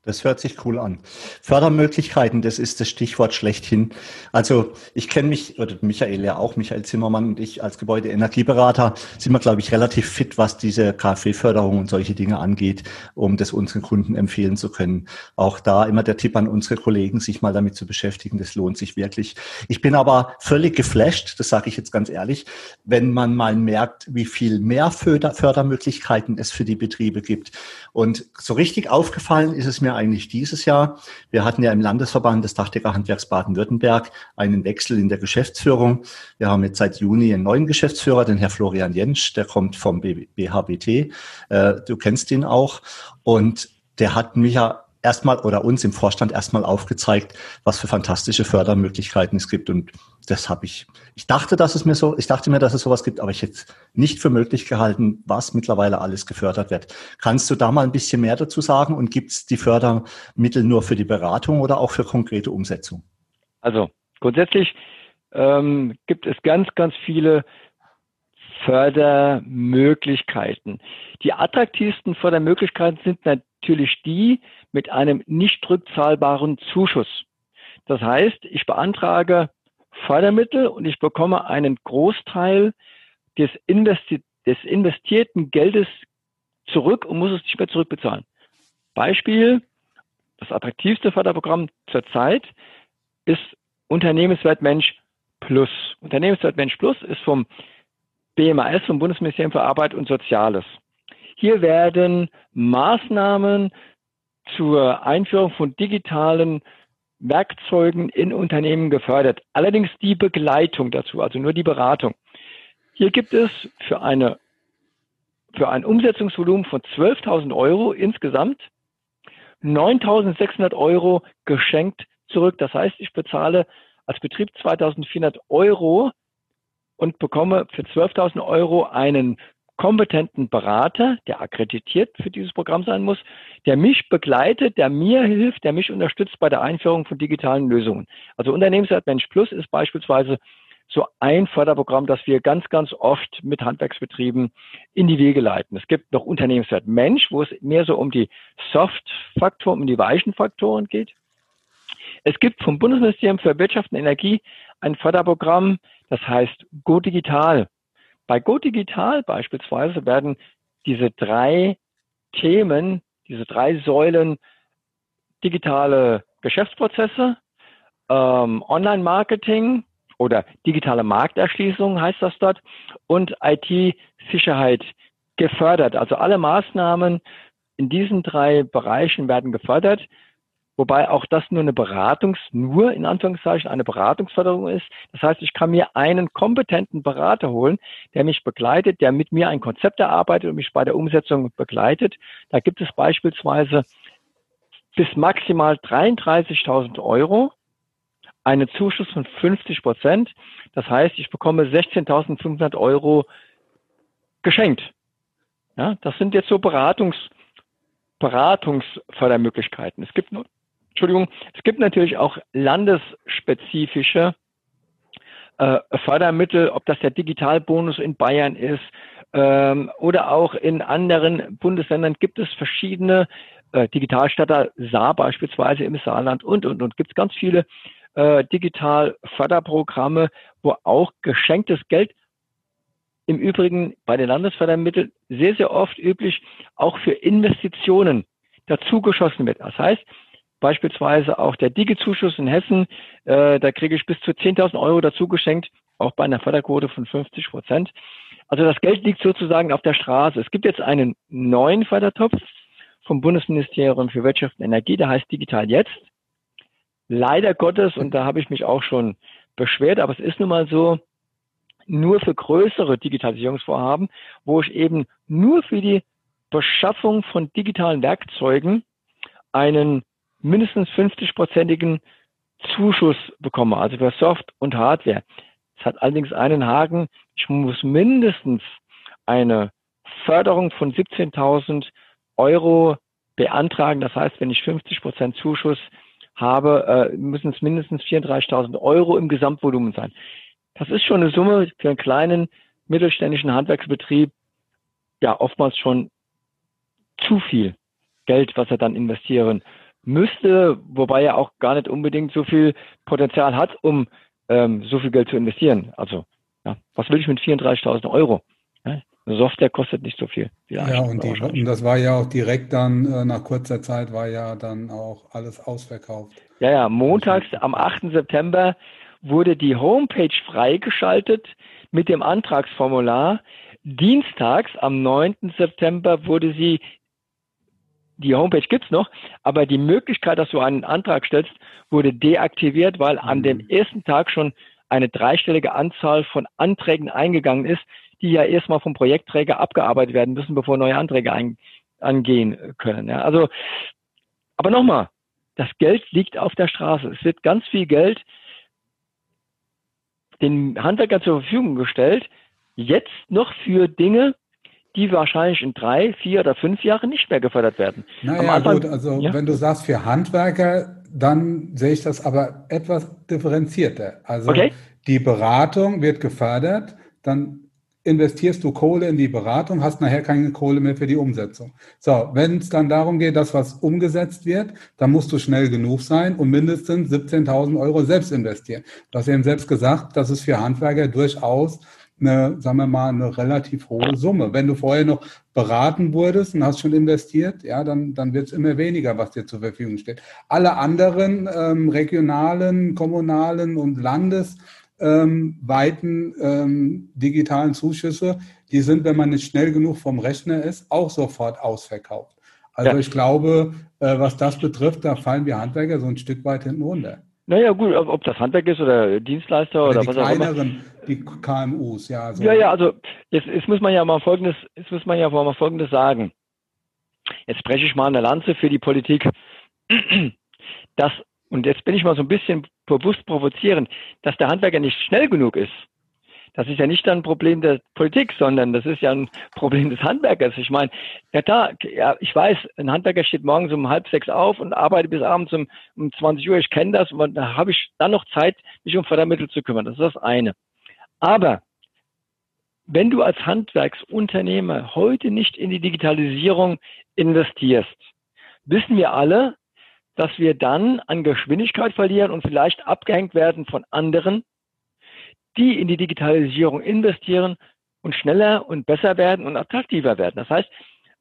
Das hört sich cool an. Fördermöglichkeiten, das ist das Stichwort schlechthin. Also ich kenne mich, oder Michael ja auch, Michael Zimmermann und ich als Gebäudeenergieberater sind wir, glaube ich, relativ fit, was diese KfW-Förderung und solche Dinge angeht, um das unseren Kunden empfehlen zu können. Auch da immer der Tipp an unsere Kollegen, sich mal damit zu beschäftigen, das lohnt sich wirklich. Ich bin aber völlig geflasht, das sage ich jetzt ganz ehrlich, wenn man mal merkt, wie viel mehr Förder Fördermöglichkeiten es für die Betriebe gibt. Und so richtig aufgefallen ist es mir eigentlich dieses Jahr. Wir hatten ja im Landesverband des Dachdeckerhandwerks Baden-Württemberg einen Wechsel in der Geschäftsführung. Wir haben jetzt seit Juni einen neuen Geschäftsführer, den Herr Florian Jentsch, der kommt vom BHBT. Äh, du kennst ihn auch. Und der hat mich ja erstmal oder uns im Vorstand erstmal aufgezeigt, was für fantastische Fördermöglichkeiten es gibt. Und das habe ich, ich dachte, dass es mir so, ich dachte mir, dass es sowas gibt, aber ich hätte nicht für möglich gehalten, was mittlerweile alles gefördert wird. Kannst du da mal ein bisschen mehr dazu sagen und gibt es die Fördermittel nur für die Beratung oder auch für konkrete Umsetzung? Also grundsätzlich ähm, gibt es ganz, ganz viele Fördermöglichkeiten. Die attraktivsten Fördermöglichkeiten sind natürlich die mit einem nicht rückzahlbaren Zuschuss. Das heißt, ich beantrage Fördermittel und ich bekomme einen Großteil des, investi des investierten Geldes zurück und muss es nicht mehr zurückbezahlen. Beispiel, das attraktivste Förderprogramm zurzeit ist Unternehmenswert Mensch Plus. Unternehmenswert Mensch Plus ist vom BMAS, vom Bundesministerium für Arbeit und Soziales. Hier werden Maßnahmen zur Einführung von digitalen Werkzeugen in Unternehmen gefördert. Allerdings die Begleitung dazu, also nur die Beratung. Hier gibt es für eine für ein Umsetzungsvolumen von 12.000 Euro insgesamt 9.600 Euro geschenkt zurück. Das heißt, ich bezahle als Betrieb 2.400 Euro und bekomme für 12.000 Euro einen kompetenten Berater, der akkreditiert für dieses Programm sein muss, der mich begleitet, der mir hilft, der mich unterstützt bei der Einführung von digitalen Lösungen. Also Unternehmenswert Mensch Plus ist beispielsweise so ein Förderprogramm, das wir ganz, ganz oft mit Handwerksbetrieben in die Wege leiten. Es gibt noch Unternehmenswert Mensch, wo es mehr so um die Soft-Faktoren, um die weichen Faktoren geht. Es gibt vom Bundesministerium für Wirtschaft und Energie ein Förderprogramm, das heißt Go Digital. Bei Go Digital beispielsweise werden diese drei Themen, diese drei Säulen digitale Geschäftsprozesse, ähm, Online-Marketing oder digitale Markterschließung heißt das dort und IT-Sicherheit gefördert. Also alle Maßnahmen in diesen drei Bereichen werden gefördert. Wobei auch das nur eine Beratungs, nur in Anführungszeichen eine Beratungsförderung ist. Das heißt, ich kann mir einen kompetenten Berater holen, der mich begleitet, der mit mir ein Konzept erarbeitet und mich bei der Umsetzung begleitet. Da gibt es beispielsweise bis maximal 33.000 Euro einen Zuschuss von 50 Prozent. Das heißt, ich bekomme 16.500 Euro geschenkt. Ja, das sind jetzt so Beratungs, Beratungsfördermöglichkeiten. Es gibt nur Entschuldigung, es gibt natürlich auch landesspezifische äh, Fördermittel, ob das der Digitalbonus in Bayern ist ähm, oder auch in anderen Bundesländern gibt es verschiedene äh, Digitalstatter Saar beispielsweise im Saarland und und und gibt es ganz viele äh, Digitalförderprogramme, wo auch geschenktes Geld im Übrigen bei den Landesfördermitteln sehr, sehr oft üblich auch für Investitionen dazugeschossen wird. Das heißt, beispielsweise auch der Digi-Zuschuss in Hessen, äh, da kriege ich bis zu 10.000 Euro dazu geschenkt, auch bei einer Förderquote von 50 Prozent. Also das Geld liegt sozusagen auf der Straße. Es gibt jetzt einen neuen Fördertopf vom Bundesministerium für Wirtschaft und Energie, der heißt Digital Jetzt. Leider Gottes, und da habe ich mich auch schon beschwert, aber es ist nun mal so, nur für größere Digitalisierungsvorhaben, wo ich eben nur für die Beschaffung von digitalen Werkzeugen einen mindestens 50-prozentigen Zuschuss bekomme, also für Soft und Hardware. Es hat allerdings einen Haken. Ich muss mindestens eine Förderung von 17.000 Euro beantragen. Das heißt, wenn ich 50 Prozent Zuschuss habe, äh, müssen es mindestens 34.000 Euro im Gesamtvolumen sein. Das ist schon eine Summe für einen kleinen mittelständischen Handwerksbetrieb, ja oftmals schon zu viel Geld, was er dann investieren müsste, wobei er auch gar nicht unbedingt so viel Potenzial hat, um ähm, so viel Geld zu investieren. Also, ja, was will ich mit 34.000 Euro? Ja, Software kostet nicht so viel. Ja, und, die, und, das war ja auch direkt dann, äh, nach kurzer Zeit war ja dann auch alles ausverkauft. Ja, ja, montags am 8. September wurde die Homepage freigeschaltet mit dem Antragsformular. Dienstags am 9. September wurde sie die Homepage gibt's noch, aber die Möglichkeit, dass du einen Antrag stellst, wurde deaktiviert, weil an dem mhm. ersten Tag schon eine dreistellige Anzahl von Anträgen eingegangen ist, die ja erstmal vom Projektträger abgearbeitet werden müssen, bevor neue Anträge ein, angehen können. Ja, also, aber nochmal, das Geld liegt auf der Straße. Es wird ganz viel Geld den Handwerkern zur Verfügung gestellt, jetzt noch für Dinge, die wahrscheinlich in drei, vier oder fünf Jahren nicht mehr gefördert werden. Naja, Anfang, gut, also ja? wenn du sagst für Handwerker, dann sehe ich das aber etwas differenzierter. Also okay. die Beratung wird gefördert, dann investierst du Kohle in die Beratung, hast nachher keine Kohle mehr für die Umsetzung. So, wenn es dann darum geht, dass was umgesetzt wird, dann musst du schnell genug sein und mindestens 17.000 Euro selbst investieren. Du hast eben selbst gesagt, das ist für Handwerker durchaus eine, sagen wir mal, eine relativ hohe Summe. Wenn du vorher noch beraten wurdest und hast schon investiert, ja, dann, dann wird es immer weniger, was dir zur Verfügung steht. Alle anderen ähm, regionalen, kommunalen und landesweiten ähm, ähm, digitalen Zuschüsse, die sind, wenn man nicht schnell genug vom Rechner ist, auch sofort ausverkauft. Also ja. ich glaube, äh, was das betrifft, da fallen wir Handwerker so ein Stück weit hinten runter. Naja, gut, ob das Handwerk ist oder Dienstleister oder, oder was auch immer. Die KMUs, ja. So. Ja, ja, also jetzt, jetzt muss man ja mal folgendes, jetzt muss man ja mal folgendes sagen. Jetzt spreche ich mal eine Lanze für die Politik. Das, und jetzt bin ich mal so ein bisschen bewusst provozierend, dass der Handwerker nicht schnell genug ist. Das ist ja nicht ein Problem der Politik, sondern das ist ja ein Problem des Handwerkers. Ich meine, ja, da, ja, ich weiß, ein Handwerker steht morgens um halb sechs auf und arbeitet bis abends um, um 20 Uhr. Ich kenne das und da habe ich dann noch Zeit, mich um Fördermittel zu kümmern. Das ist das eine. Aber wenn du als Handwerksunternehmer heute nicht in die Digitalisierung investierst, wissen wir alle, dass wir dann an Geschwindigkeit verlieren und vielleicht abgehängt werden von anderen, die in die Digitalisierung investieren und schneller und besser werden und attraktiver werden. Das heißt,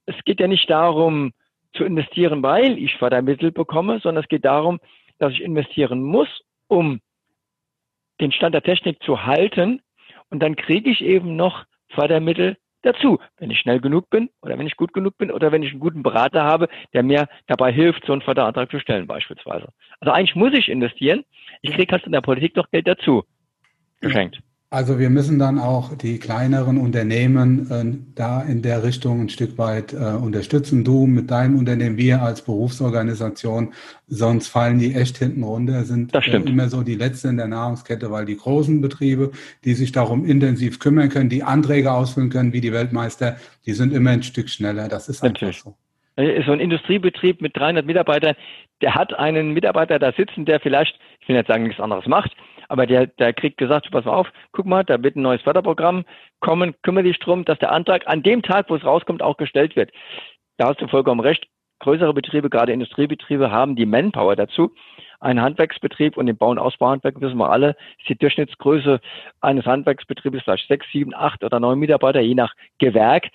es geht ja nicht darum zu investieren, weil ich Fördermittel bekomme, sondern es geht darum, dass ich investieren muss, um den Stand der Technik zu halten. Und dann kriege ich eben noch Fördermittel dazu, wenn ich schnell genug bin oder wenn ich gut genug bin oder wenn ich einen guten Berater habe, der mir dabei hilft, so einen Förderantrag zu stellen beispielsweise. Also eigentlich muss ich investieren. Ich kriege halt in der Politik noch Geld dazu geschenkt. Also wir müssen dann auch die kleineren Unternehmen äh, da in der Richtung ein Stück weit äh, unterstützen. Du mit deinem Unternehmen, wir als Berufsorganisation, sonst fallen die echt hinten runter, sind äh, immer so die Letzte in der Nahrungskette, weil die großen Betriebe, die sich darum intensiv kümmern können, die Anträge ausfüllen können wie die Weltmeister, die sind immer ein Stück schneller. Das ist einfach Natürlich. so. Äh, so ein Industriebetrieb mit 300 Mitarbeitern, der hat einen Mitarbeiter da sitzen, der vielleicht, ich will jetzt sagen, nichts anderes macht, aber der, der kriegt gesagt, pass mal auf, guck mal, da wird ein neues Förderprogramm kommen, kümmere dich drum, dass der Antrag an dem Tag, wo es rauskommt, auch gestellt wird. Da hast du vollkommen recht. Größere Betriebe, gerade Industriebetriebe, haben die Manpower dazu. Ein Handwerksbetrieb und im Bau- und Ausbauhandwerk wissen wir alle, ist die Durchschnittsgröße eines Handwerksbetriebes vielleicht sechs, sieben, acht oder neun Mitarbeiter, je nach Gewerk.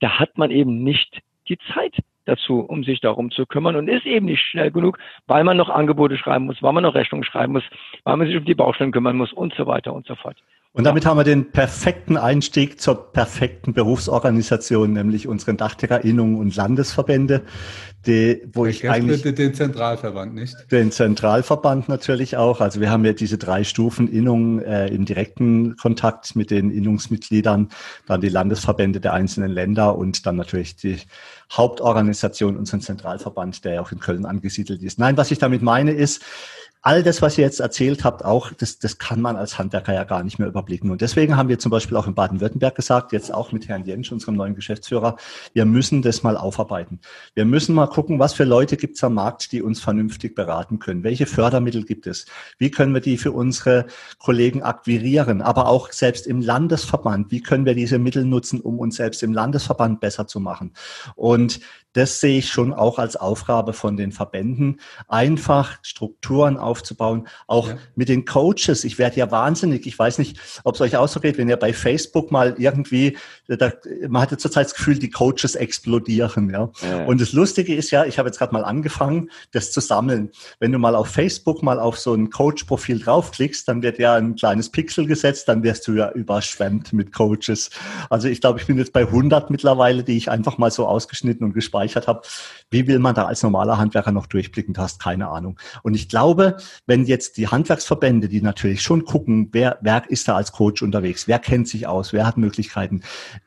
Da hat man eben nicht die Zeit dazu, um sich darum zu kümmern und ist eben nicht schnell genug, weil man noch Angebote schreiben muss, weil man noch Rechnungen schreiben muss, weil man sich um die Baustellen kümmern muss und so weiter und so fort. Und damit haben wir den perfekten Einstieg zur perfekten Berufsorganisation, nämlich unseren DachdeckerInnungen und Landesverbände, die, wo ich, ich eigentlich den Zentralverband nicht. Den Zentralverband natürlich auch. Also wir haben ja diese drei Stufen Innung äh, im direkten Kontakt mit den Innungsmitgliedern, dann die Landesverbände der einzelnen Länder und dann natürlich die Hauptorganisation, unseren Zentralverband, der ja auch in Köln angesiedelt ist. Nein, was ich damit meine ist, all das, was ihr jetzt erzählt habt, auch, das, das kann man als Handwerker ja gar nicht mehr überblicken. Und deswegen haben wir zum Beispiel auch in Baden-Württemberg gesagt, jetzt auch mit Herrn Jentsch, unserem neuen Geschäftsführer, wir müssen das mal aufarbeiten. Wir müssen mal gucken, was für Leute gibt es am Markt, die uns vernünftig beraten können. Welche Fördermittel gibt es? Wie können wir die für unsere Kollegen akquirieren? Aber auch selbst im Landesverband, wie können wir diese Mittel nutzen, um uns selbst im Landesverband besser zu machen? Und das sehe ich schon auch als Aufgabe von den Verbänden, einfach Strukturen aufzubauen, auch ja. mit den Coaches. Ich werde ja wahnsinnig. Ich weiß nicht, ob es euch auch so geht, wenn ihr bei Facebook mal irgendwie, da, man hat ja zurzeit das Gefühl, die Coaches explodieren. Ja? ja. Und das Lustige ist ja, ich habe jetzt gerade mal angefangen, das zu sammeln. Wenn du mal auf Facebook mal auf so ein Coach-Profil draufklickst, dann wird ja ein kleines Pixel gesetzt, dann wirst du ja überschwemmt mit Coaches. Also ich glaube, ich bin jetzt bei 100 mittlerweile, die ich einfach mal so ausgeschnitten und gespeichert gespeichert habe. Wie will man da als normaler Handwerker noch durchblicken? Du hast keine Ahnung. Und ich glaube, wenn jetzt die Handwerksverbände, die natürlich schon gucken, wer, wer ist da als Coach unterwegs, wer kennt sich aus, wer hat Möglichkeiten,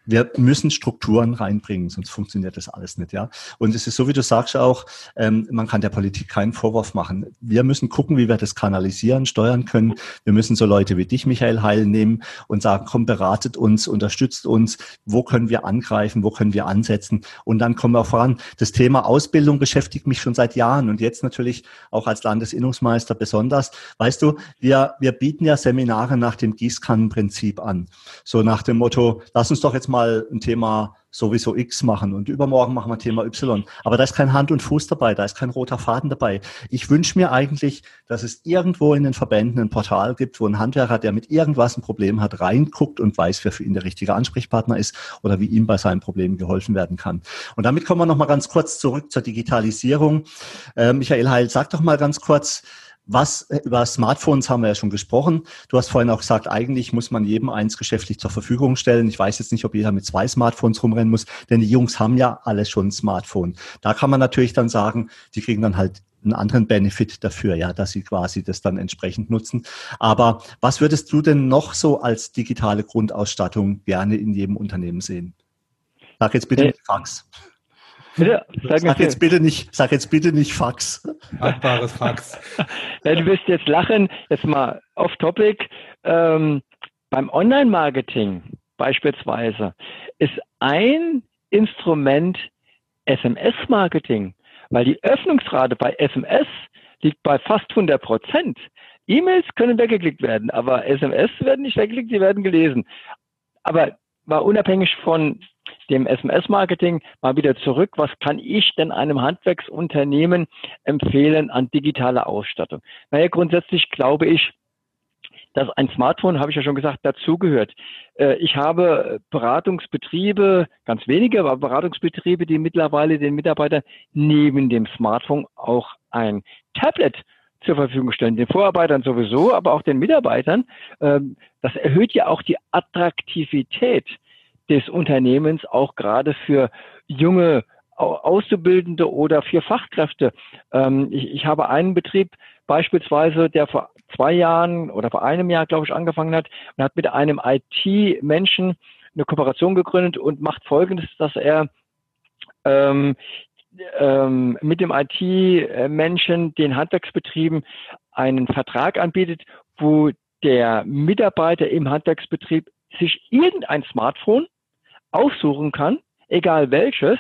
wir müssen Strukturen reinbringen, sonst funktioniert das alles nicht, ja. Und es ist so, wie du sagst auch, ähm, man kann der Politik keinen Vorwurf machen. Wir müssen gucken, wie wir das kanalisieren, steuern können. Wir müssen so Leute wie dich, Michael Heil, nehmen und sagen, komm, beratet uns, unterstützt uns, wo können wir angreifen, wo können wir ansetzen und dann kommen wir voran voran. Das Thema Ausbildung beschäftigt mich schon seit Jahren und jetzt natürlich auch als Landesinnungsmeister besonders. Weißt du, wir, wir bieten ja Seminare nach dem Gießkannenprinzip an. So nach dem Motto, lass uns doch jetzt mal ein Thema sowieso X machen und übermorgen machen wir Thema Y. Aber da ist kein Hand und Fuß dabei, da ist kein roter Faden dabei. Ich wünsche mir eigentlich, dass es irgendwo in den Verbänden ein Portal gibt, wo ein Handwerker, der mit irgendwas ein Problem hat, reinguckt und weiß, wer für ihn der richtige Ansprechpartner ist oder wie ihm bei seinen Problemen geholfen werden kann. Und damit kommen wir noch mal ganz kurz zurück zur Digitalisierung. Äh, Michael Heil, sag doch mal ganz kurz, was äh, über Smartphones haben wir ja schon gesprochen. Du hast vorhin auch gesagt, eigentlich muss man jedem eins geschäftlich zur Verfügung stellen. Ich weiß jetzt nicht, ob jeder mit zwei Smartphones rumrennen muss, denn die Jungs haben ja alle schon ein Smartphone. Da kann man natürlich dann sagen, die kriegen dann halt einen anderen Benefit dafür, ja, dass sie quasi das dann entsprechend nutzen. Aber was würdest du denn noch so als digitale Grundausstattung gerne in jedem Unternehmen sehen? Sag jetzt bitte äh, Fax. Bitte, sag, sag jetzt bitte nicht, sag jetzt bitte nicht Fax. Machbares Fax. ja, du wirst jetzt lachen, jetzt mal off topic. Ähm, Beim Online-Marketing beispielsweise ist ein Instrument SMS-Marketing, weil die Öffnungsrate bei SMS liegt bei fast 100 Prozent. E-Mails können weggeklickt werden, aber SMS werden nicht weggeklickt, sie werden gelesen. Aber mal unabhängig von dem SMS-Marketing mal wieder zurück. Was kann ich denn einem Handwerksunternehmen empfehlen an digitaler Ausstattung? Naja, grundsätzlich glaube ich, dass ein Smartphone, habe ich ja schon gesagt, dazugehört. Äh, ich habe Beratungsbetriebe, ganz wenige, aber Beratungsbetriebe, die mittlerweile den Mitarbeitern neben dem Smartphone auch ein Tablet zur Verfügung stellen. Den Vorarbeitern sowieso, aber auch den Mitarbeitern. Ähm, das erhöht ja auch die Attraktivität des Unternehmens, auch gerade für junge Auszubildende oder für Fachkräfte. Ähm, ich, habe einen Betrieb beispielsweise, der vor zwei Jahren oder vor einem Jahr, glaube ich, angefangen hat und hat mit einem IT-Menschen eine Kooperation gegründet und macht Folgendes, dass er ähm, ähm, mit dem IT-Menschen den Handwerksbetrieben einen Vertrag anbietet, wo der Mitarbeiter im Handwerksbetrieb sich irgendein Smartphone aussuchen kann, egal welches,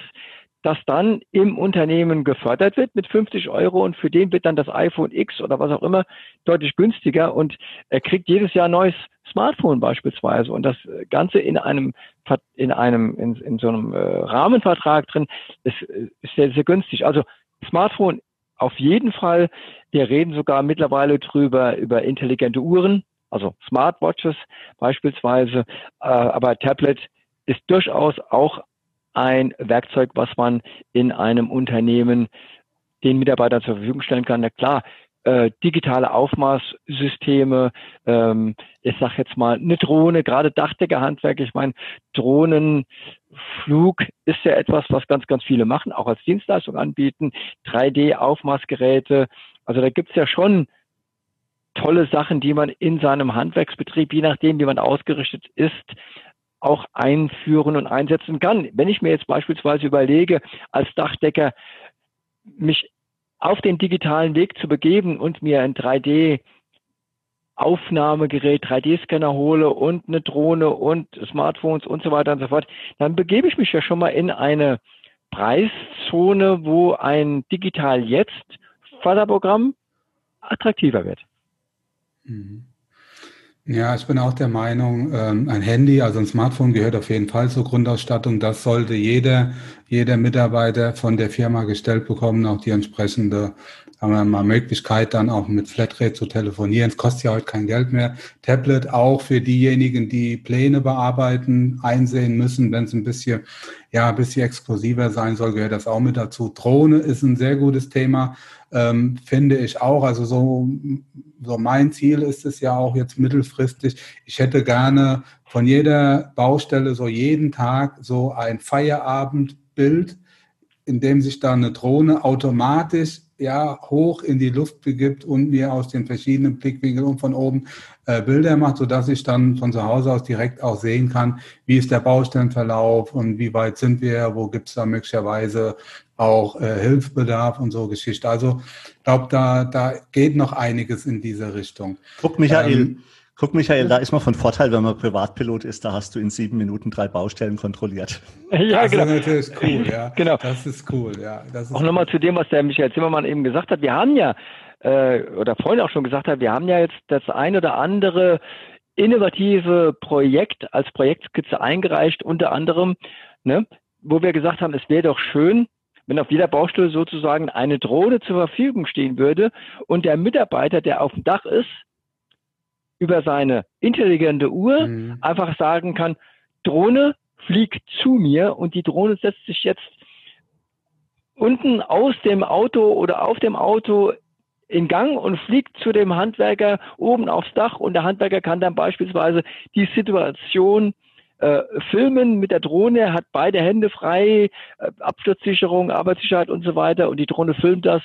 das dann im Unternehmen gefördert wird mit 50 Euro und für den wird dann das iPhone X oder was auch immer deutlich günstiger und er kriegt jedes Jahr ein neues Smartphone beispielsweise und das Ganze in einem in einem in, in so einem äh, Rahmenvertrag drin ist, ist sehr sehr günstig. Also Smartphone auf jeden Fall. Wir reden sogar mittlerweile drüber über intelligente Uhren, also Smartwatches beispielsweise, äh, aber Tablet ist durchaus auch ein Werkzeug, was man in einem Unternehmen den Mitarbeitern zur Verfügung stellen kann. Na klar, äh, digitale Aufmaßsysteme, ähm, ich sage jetzt mal eine Drohne, gerade Dachdeckerhandwerk, ich meine, Drohnenflug ist ja etwas, was ganz, ganz viele machen, auch als Dienstleistung anbieten, 3D-Aufmaßgeräte, also da gibt's ja schon tolle Sachen, die man in seinem Handwerksbetrieb, je nachdem, wie man ausgerichtet ist, auch einführen und einsetzen kann. Wenn ich mir jetzt beispielsweise überlege, als Dachdecker mich auf den digitalen Weg zu begeben und mir ein 3D Aufnahmegerät, 3D-Scanner hole und eine Drohne und Smartphones und so weiter und so fort, dann begebe ich mich ja schon mal in eine Preiszone, wo ein Digital Jetzt Förderprogramm attraktiver wird. Mhm. Ja, ich bin auch der Meinung, ähm, ein Handy, also ein Smartphone gehört auf jeden Fall zur Grundausstattung. Das sollte jeder, jeder Mitarbeiter von der Firma gestellt bekommen, auch die entsprechende haben wir mal Möglichkeit, dann auch mit Flatrate zu telefonieren. Es kostet ja heute kein Geld mehr. Tablet auch für diejenigen, die Pläne bearbeiten, einsehen müssen, wenn es ein bisschen, ja, ein bisschen exklusiver sein soll, gehört das auch mit dazu. Drohne ist ein sehr gutes Thema ähm, finde ich auch. Also so, so mein Ziel ist es ja auch jetzt mittelfristig. Ich hätte gerne von jeder Baustelle so jeden Tag so ein Feierabendbild, in dem sich da eine Drohne automatisch ja hoch in die Luft begibt und mir aus den verschiedenen Blickwinkeln und von oben äh, Bilder macht, so dass ich dann von zu Hause aus direkt auch sehen kann, wie ist der Baustellenverlauf und wie weit sind wir, wo gibt es da möglicherweise auch äh, Hilfsbedarf und so Geschichte. Also ich glaube, da, da geht noch einiges in diese Richtung. Guck, Michael, ähm, guck, Michael, da ist man von Vorteil, wenn man Privatpilot ist, da hast du in sieben Minuten drei Baustellen kontrolliert. Ja, das genau. ist natürlich cool, ja. Genau. Das ist cool, ja. Das ist auch nochmal zu dem, was der Michael Zimmermann eben gesagt hat. Wir haben ja, äh, oder vorhin auch schon gesagt hat, wir haben ja jetzt das ein oder andere innovative Projekt als Projektskizze eingereicht, unter anderem, ne, wo wir gesagt haben, es wäre doch schön, wenn auf jeder Baustelle sozusagen eine Drohne zur Verfügung stehen würde und der Mitarbeiter, der auf dem Dach ist, über seine intelligente Uhr mhm. einfach sagen kann, Drohne fliegt zu mir und die Drohne setzt sich jetzt unten aus dem Auto oder auf dem Auto in Gang und fliegt zu dem Handwerker oben aufs Dach und der Handwerker kann dann beispielsweise die Situation äh, filmen mit der Drohne, hat beide Hände frei, äh, Absturzsicherung, Arbeitssicherheit und so weiter und die Drohne filmt das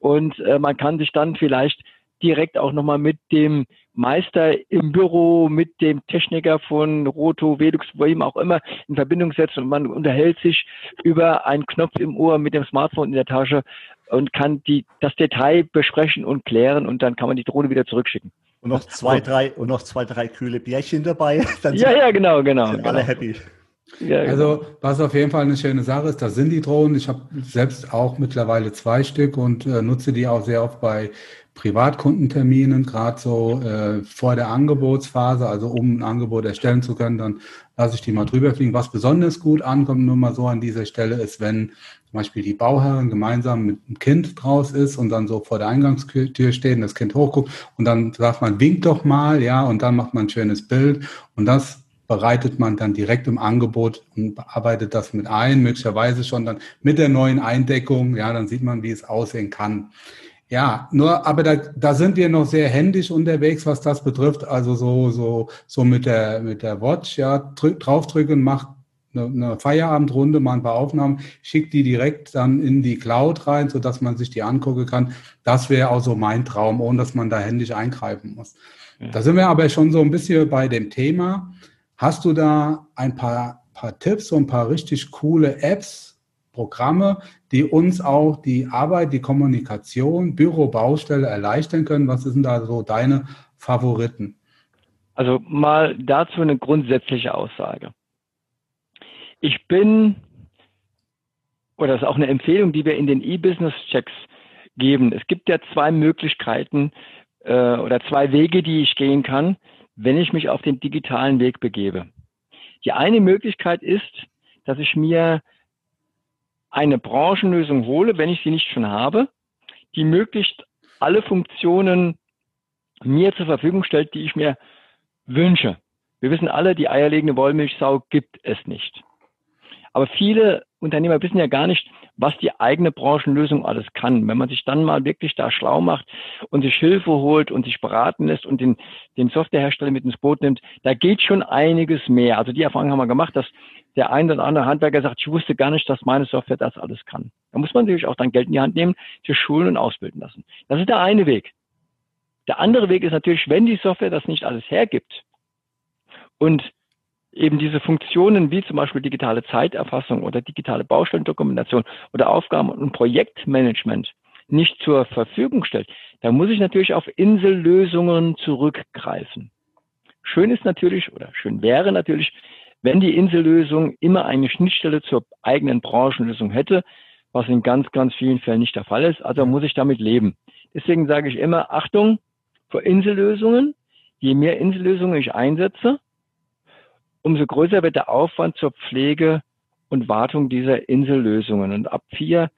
und äh, man kann sich dann vielleicht direkt auch nochmal mit dem Meister im Büro, mit dem Techniker von Roto, Velux, wem auch immer in Verbindung setzen und man unterhält sich über einen Knopf im Ohr mit dem Smartphone in der Tasche und kann die, das Detail besprechen und klären und dann kann man die Drohne wieder zurückschicken. Und noch zwei, drei, und noch zwei, drei kühle Bierchen dabei. Dann ja, ja, genau, genau. Sind genau. alle happy. Ja, genau. also, was auf jeden Fall eine schöne Sache ist, das sind die Drohnen. Ich habe selbst auch mittlerweile zwei Stück und äh, nutze die auch sehr oft bei Privatkundenterminen, gerade so äh, vor der Angebotsphase, also um ein Angebot erstellen zu können, dann lasse ich die mal drüber fliegen. Was besonders gut ankommt, nur mal so an dieser Stelle, ist, wenn zum Beispiel die Bauherrin gemeinsam mit einem Kind draus ist und dann so vor der Eingangstür steht und das Kind hochguckt und dann sagt man, wink doch mal, ja, und dann macht man ein schönes Bild und das bereitet man dann direkt im Angebot und bearbeitet das mit ein, möglicherweise schon dann mit der neuen Eindeckung, ja, dann sieht man, wie es aussehen kann. Ja, nur, aber da, da sind wir noch sehr händisch unterwegs, was das betrifft. Also so, so, so mit der, mit der Watch, ja, drück, draufdrücken, macht eine, eine Feierabendrunde, mal ein paar Aufnahmen, schickt die direkt dann in die Cloud rein, so dass man sich die angucken kann. Das wäre auch so mein Traum, ohne dass man da händisch eingreifen muss. Ja. Da sind wir aber schon so ein bisschen bei dem Thema. Hast du da ein paar, paar Tipps, so ein paar richtig coole Apps, Programme, die uns auch die Arbeit, die Kommunikation, Büro, Baustelle erleichtern können. Was sind da so deine Favoriten? Also mal dazu eine grundsätzliche Aussage. Ich bin, oder das ist auch eine Empfehlung, die wir in den E-Business-Checks geben. Es gibt ja zwei Möglichkeiten äh, oder zwei Wege, die ich gehen kann, wenn ich mich auf den digitalen Weg begebe. Die eine Möglichkeit ist, dass ich mir eine Branchenlösung hole, wenn ich sie nicht schon habe, die möglichst alle Funktionen mir zur Verfügung stellt, die ich mir wünsche. Wir wissen alle, die eierlegende Wollmilchsau gibt es nicht. Aber viele Unternehmer wissen ja gar nicht, was die eigene Branchenlösung alles kann. Wenn man sich dann mal wirklich da schlau macht und sich Hilfe holt und sich beraten lässt und den, den Softwarehersteller mit ins Boot nimmt, da geht schon einiges mehr. Also die Erfahrung haben wir gemacht, dass der ein oder andere Handwerker sagt, ich wusste gar nicht, dass meine Software das alles kann. Da muss man natürlich auch dann Geld in die Hand nehmen, sich schulen und ausbilden lassen. Das ist der eine Weg. Der andere Weg ist natürlich, wenn die Software das nicht alles hergibt und eben diese Funktionen wie zum Beispiel digitale Zeiterfassung oder digitale Baustellendokumentation oder Aufgaben- und Projektmanagement nicht zur Verfügung stellt, dann muss ich natürlich auf Insellösungen zurückgreifen. Schön ist natürlich oder schön wäre natürlich, wenn die Insellösung immer eine Schnittstelle zur eigenen Branchenlösung hätte, was in ganz, ganz vielen Fällen nicht der Fall ist. Also muss ich damit leben. Deswegen sage ich immer, Achtung vor Insellösungen. Je mehr Insellösungen ich einsetze, umso größer wird der Aufwand zur Pflege und Wartung dieser Insellösungen. Und ab vier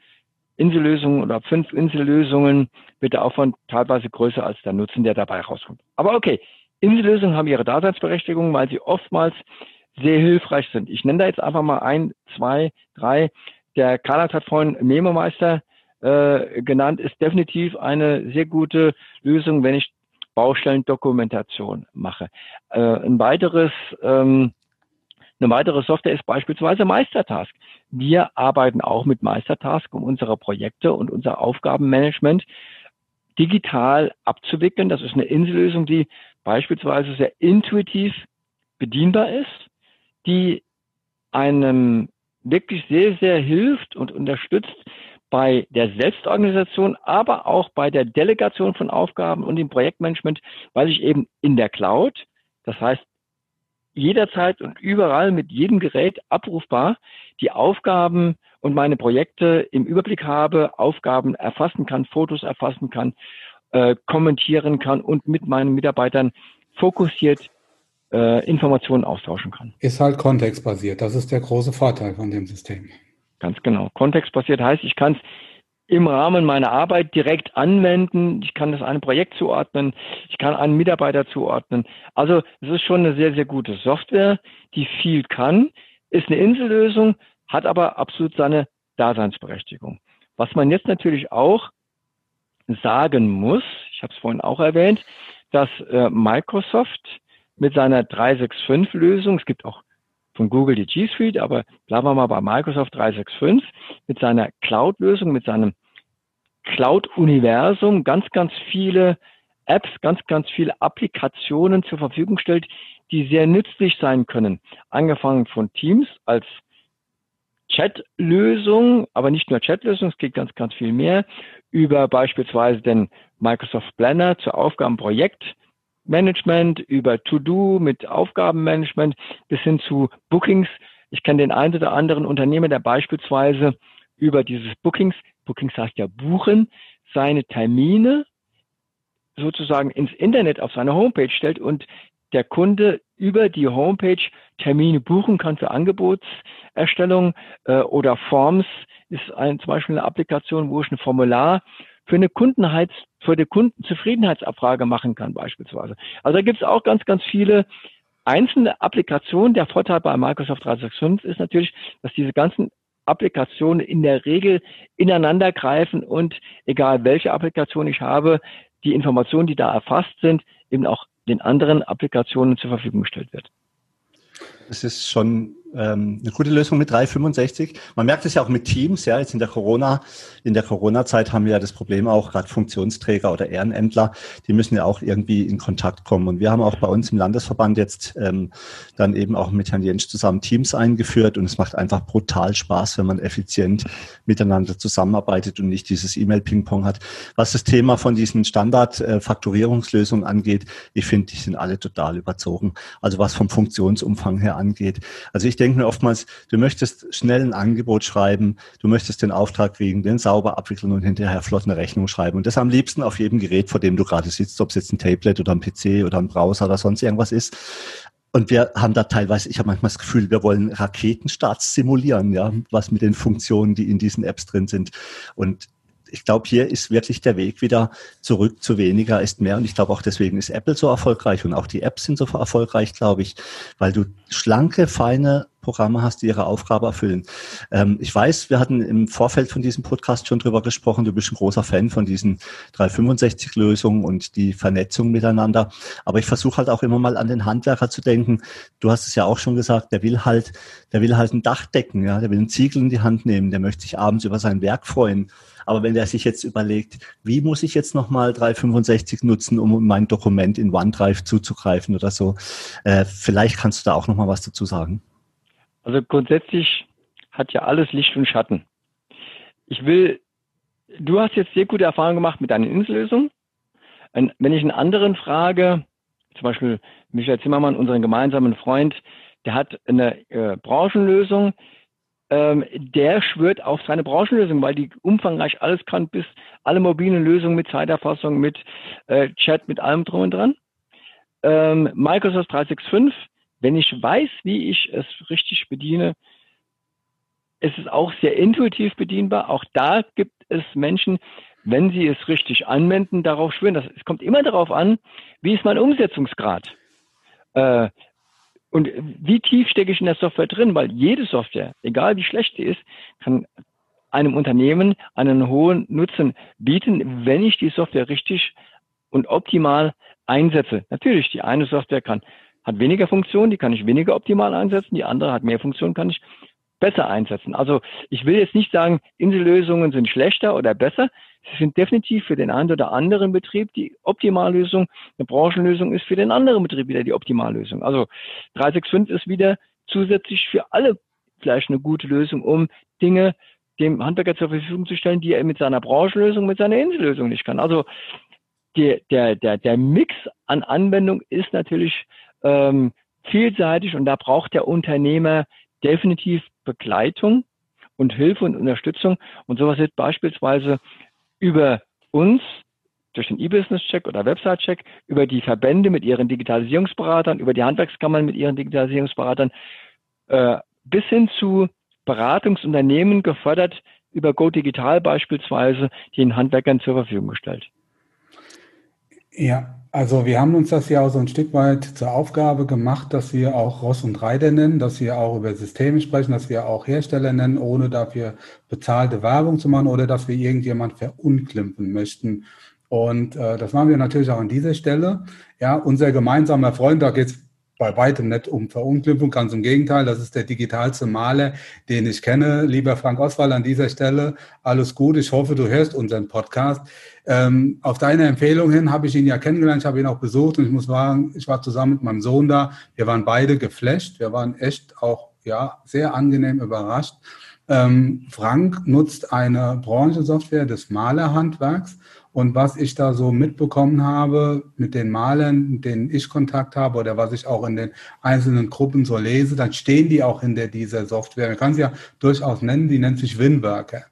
Insellösungen oder ab fünf Insellösungen wird der Aufwand teilweise größer als der Nutzen, der dabei rauskommt. Aber okay, Insellösungen haben ihre Daseinsberechtigung, weil sie oftmals sehr hilfreich sind. Ich nenne da jetzt einfach mal ein, zwei, drei. Der Karl hat vorhin Memo-Meister äh, genannt, ist definitiv eine sehr gute Lösung, wenn ich Baustellendokumentation mache. Äh, ein weiteres, ähm, eine weitere Software ist beispielsweise Meistertask. Wir arbeiten auch mit Meistertask, um unsere Projekte und unser Aufgabenmanagement digital abzuwickeln. Das ist eine Insellösung, die beispielsweise sehr intuitiv bedienbar ist, die einem wirklich sehr, sehr hilft und unterstützt, bei der Selbstorganisation, aber auch bei der Delegation von Aufgaben und im Projektmanagement, weil ich eben in der Cloud, das heißt jederzeit und überall mit jedem Gerät abrufbar die Aufgaben und meine Projekte im Überblick habe, Aufgaben erfassen kann, Fotos erfassen kann, äh, kommentieren kann und mit meinen Mitarbeitern fokussiert äh, Informationen austauschen kann. Ist halt kontextbasiert. Das ist der große Vorteil von dem System. Ganz genau. Kontextbasiert heißt, ich kann es im Rahmen meiner Arbeit direkt anwenden. Ich kann das einem Projekt zuordnen. Ich kann einen Mitarbeiter zuordnen. Also es ist schon eine sehr, sehr gute Software, die viel kann, ist eine Insellösung, hat aber absolut seine Daseinsberechtigung. Was man jetzt natürlich auch sagen muss, ich habe es vorhin auch erwähnt, dass äh, Microsoft mit seiner 365-Lösung, es gibt auch von Google die G Suite, aber bleiben wir mal bei Microsoft 365 mit seiner Cloud-Lösung, mit seinem Cloud-Universum ganz, ganz viele Apps, ganz, ganz viele Applikationen zur Verfügung stellt, die sehr nützlich sein können. Angefangen von Teams als Chat-Lösung, aber nicht nur Chat-Lösung, es geht ganz, ganz viel mehr, über beispielsweise den Microsoft Planner zur Aufgabenprojekt Management über To-Do mit Aufgabenmanagement bis hin zu Bookings. Ich kenne den einen oder anderen Unternehmer, der beispielsweise über dieses Bookings, Bookings heißt ja buchen, seine Termine sozusagen ins Internet auf seine Homepage stellt und der Kunde über die Homepage Termine buchen kann für Angebotserstellung äh, oder Forms ist ein, zum Beispiel eine Applikation, wo ich ein Formular für eine Kundenheits, für eine Kundenzufriedenheitsabfrage machen kann beispielsweise. Also da gibt es auch ganz, ganz viele einzelne Applikationen. Der Vorteil bei Microsoft 365 ist natürlich, dass diese ganzen Applikationen in der Regel ineinander greifen und egal welche Applikation ich habe, die Informationen, die da erfasst sind, eben auch den anderen Applikationen zur Verfügung gestellt wird. Das ist schon ähm, eine gute Lösung mit 365. Man merkt es ja auch mit Teams, ja, jetzt in der Corona, in der Corona-Zeit haben wir ja das Problem auch, gerade Funktionsträger oder Ehrenämtler, die müssen ja auch irgendwie in Kontakt kommen. Und wir haben auch bei uns im Landesverband jetzt ähm, dann eben auch mit Herrn Jensch zusammen Teams eingeführt und es macht einfach brutal Spaß, wenn man effizient miteinander zusammenarbeitet und nicht dieses E-Mail-Ping-Pong hat. Was das Thema von diesen Standard-Faktorierungslösungen angeht, ich finde, die sind alle total überzogen. Also was vom Funktionsumfang her angeht. Also ich denke, denke mir oftmals, du möchtest schnell ein Angebot schreiben, du möchtest den Auftrag kriegen, den sauber abwickeln und hinterher flott eine Rechnung schreiben. Und das am liebsten auf jedem Gerät, vor dem du gerade sitzt, ob es jetzt ein Tablet oder ein PC oder ein Browser oder sonst irgendwas ist. Und wir haben da teilweise, ich habe manchmal das Gefühl, wir wollen Raketenstarts simulieren, ja, was mit den Funktionen, die in diesen Apps drin sind. Und ich glaube, hier ist wirklich der Weg wieder zurück zu weniger ist mehr. Und ich glaube auch deswegen ist Apple so erfolgreich und auch die Apps sind so erfolgreich, glaube ich, weil du schlanke, feine Programme hast, die ihre Aufgabe erfüllen. Ähm, ich weiß, wir hatten im Vorfeld von diesem Podcast schon drüber gesprochen. Du bist ein großer Fan von diesen 365-Lösungen und die Vernetzung miteinander. Aber ich versuche halt auch immer mal an den Handwerker zu denken. Du hast es ja auch schon gesagt, der will halt, der will halt ein Dach decken, ja, der will einen Ziegel in die Hand nehmen, der möchte sich abends über sein Werk freuen. Aber wenn der sich jetzt überlegt, wie muss ich jetzt nochmal 365 nutzen, um mein Dokument in OneDrive zuzugreifen oder so, äh, vielleicht kannst du da auch nochmal was dazu sagen. Also grundsätzlich hat ja alles Licht und Schatten. Ich will, du hast jetzt sehr gute Erfahrungen gemacht mit deinen Insellösungen. Wenn ich einen anderen frage, zum Beispiel Michael Zimmermann, unseren gemeinsamen Freund, der hat eine äh, Branchenlösung, ähm, der schwört auf seine Branchenlösung, weil die umfangreich alles kann, bis alle mobilen Lösungen mit Zeiterfassung, mit äh, Chat, mit allem drum und dran. Ähm, Microsoft 365 wenn ich weiß, wie ich es richtig bediene, ist es auch sehr intuitiv bedienbar. Auch da gibt es Menschen, wenn sie es richtig anwenden, darauf schwören. Das, es kommt immer darauf an, wie ist mein Umsetzungsgrad? Äh, und wie tief stecke ich in der Software drin? Weil jede Software, egal wie schlecht sie ist, kann einem Unternehmen einen hohen Nutzen bieten, wenn ich die Software richtig und optimal einsetze. Natürlich, die eine Software kann hat weniger Funktionen, die kann ich weniger optimal einsetzen, die andere hat mehr Funktionen, kann ich besser einsetzen. Also ich will jetzt nicht sagen, Insellösungen sind schlechter oder besser. Sie sind definitiv für den einen oder anderen Betrieb die Optimallösung. Eine Branchenlösung ist für den anderen Betrieb wieder die Optimallösung. Also 365 ist wieder zusätzlich für alle vielleicht eine gute Lösung, um Dinge dem Handwerker zur Verfügung zu stellen, die er mit seiner Branchenlösung, mit seiner Insellösung nicht kann. Also der, der, der, der Mix an Anwendung ist natürlich ähm, vielseitig und da braucht der Unternehmer definitiv Begleitung und Hilfe und Unterstützung. Und sowas wird beispielsweise über uns durch den E-Business-Check oder Website-Check, über die Verbände mit ihren Digitalisierungsberatern, über die Handwerkskammern mit ihren Digitalisierungsberatern, äh, bis hin zu Beratungsunternehmen gefördert, über Go Digital beispielsweise, die den Handwerkern zur Verfügung gestellt. Ja, also wir haben uns das ja auch so ein Stück weit zur Aufgabe gemacht, dass wir auch Ross und Reiter nennen, dass wir auch über Systeme sprechen, dass wir auch Hersteller nennen, ohne dafür bezahlte Werbung zu machen oder dass wir irgendjemand verunglimpfen möchten. Und äh, das machen wir natürlich auch an dieser Stelle. Ja, unser gemeinsamer Freund, da geht's bei weitem nicht um Verunglimpfung, ganz im Gegenteil, das ist der digitalste Maler, den ich kenne. Lieber Frank Oswald, an dieser Stelle alles gut. Ich hoffe, du hörst unseren Podcast. Ähm, auf deine Empfehlung hin habe ich ihn ja kennengelernt, ich habe ihn auch besucht und ich muss sagen, ich war zusammen mit meinem Sohn da. Wir waren beide geflasht. Wir waren echt auch ja sehr angenehm überrascht. Ähm, Frank nutzt eine Branchensoftware des Malerhandwerks Und was ich da so mitbekommen habe mit den Malern, mit denen ich Kontakt habe oder was ich auch in den einzelnen Gruppen so lese, dann stehen die auch hinter dieser Software. Man kann sie ja durchaus nennen, die nennt sich Winworker.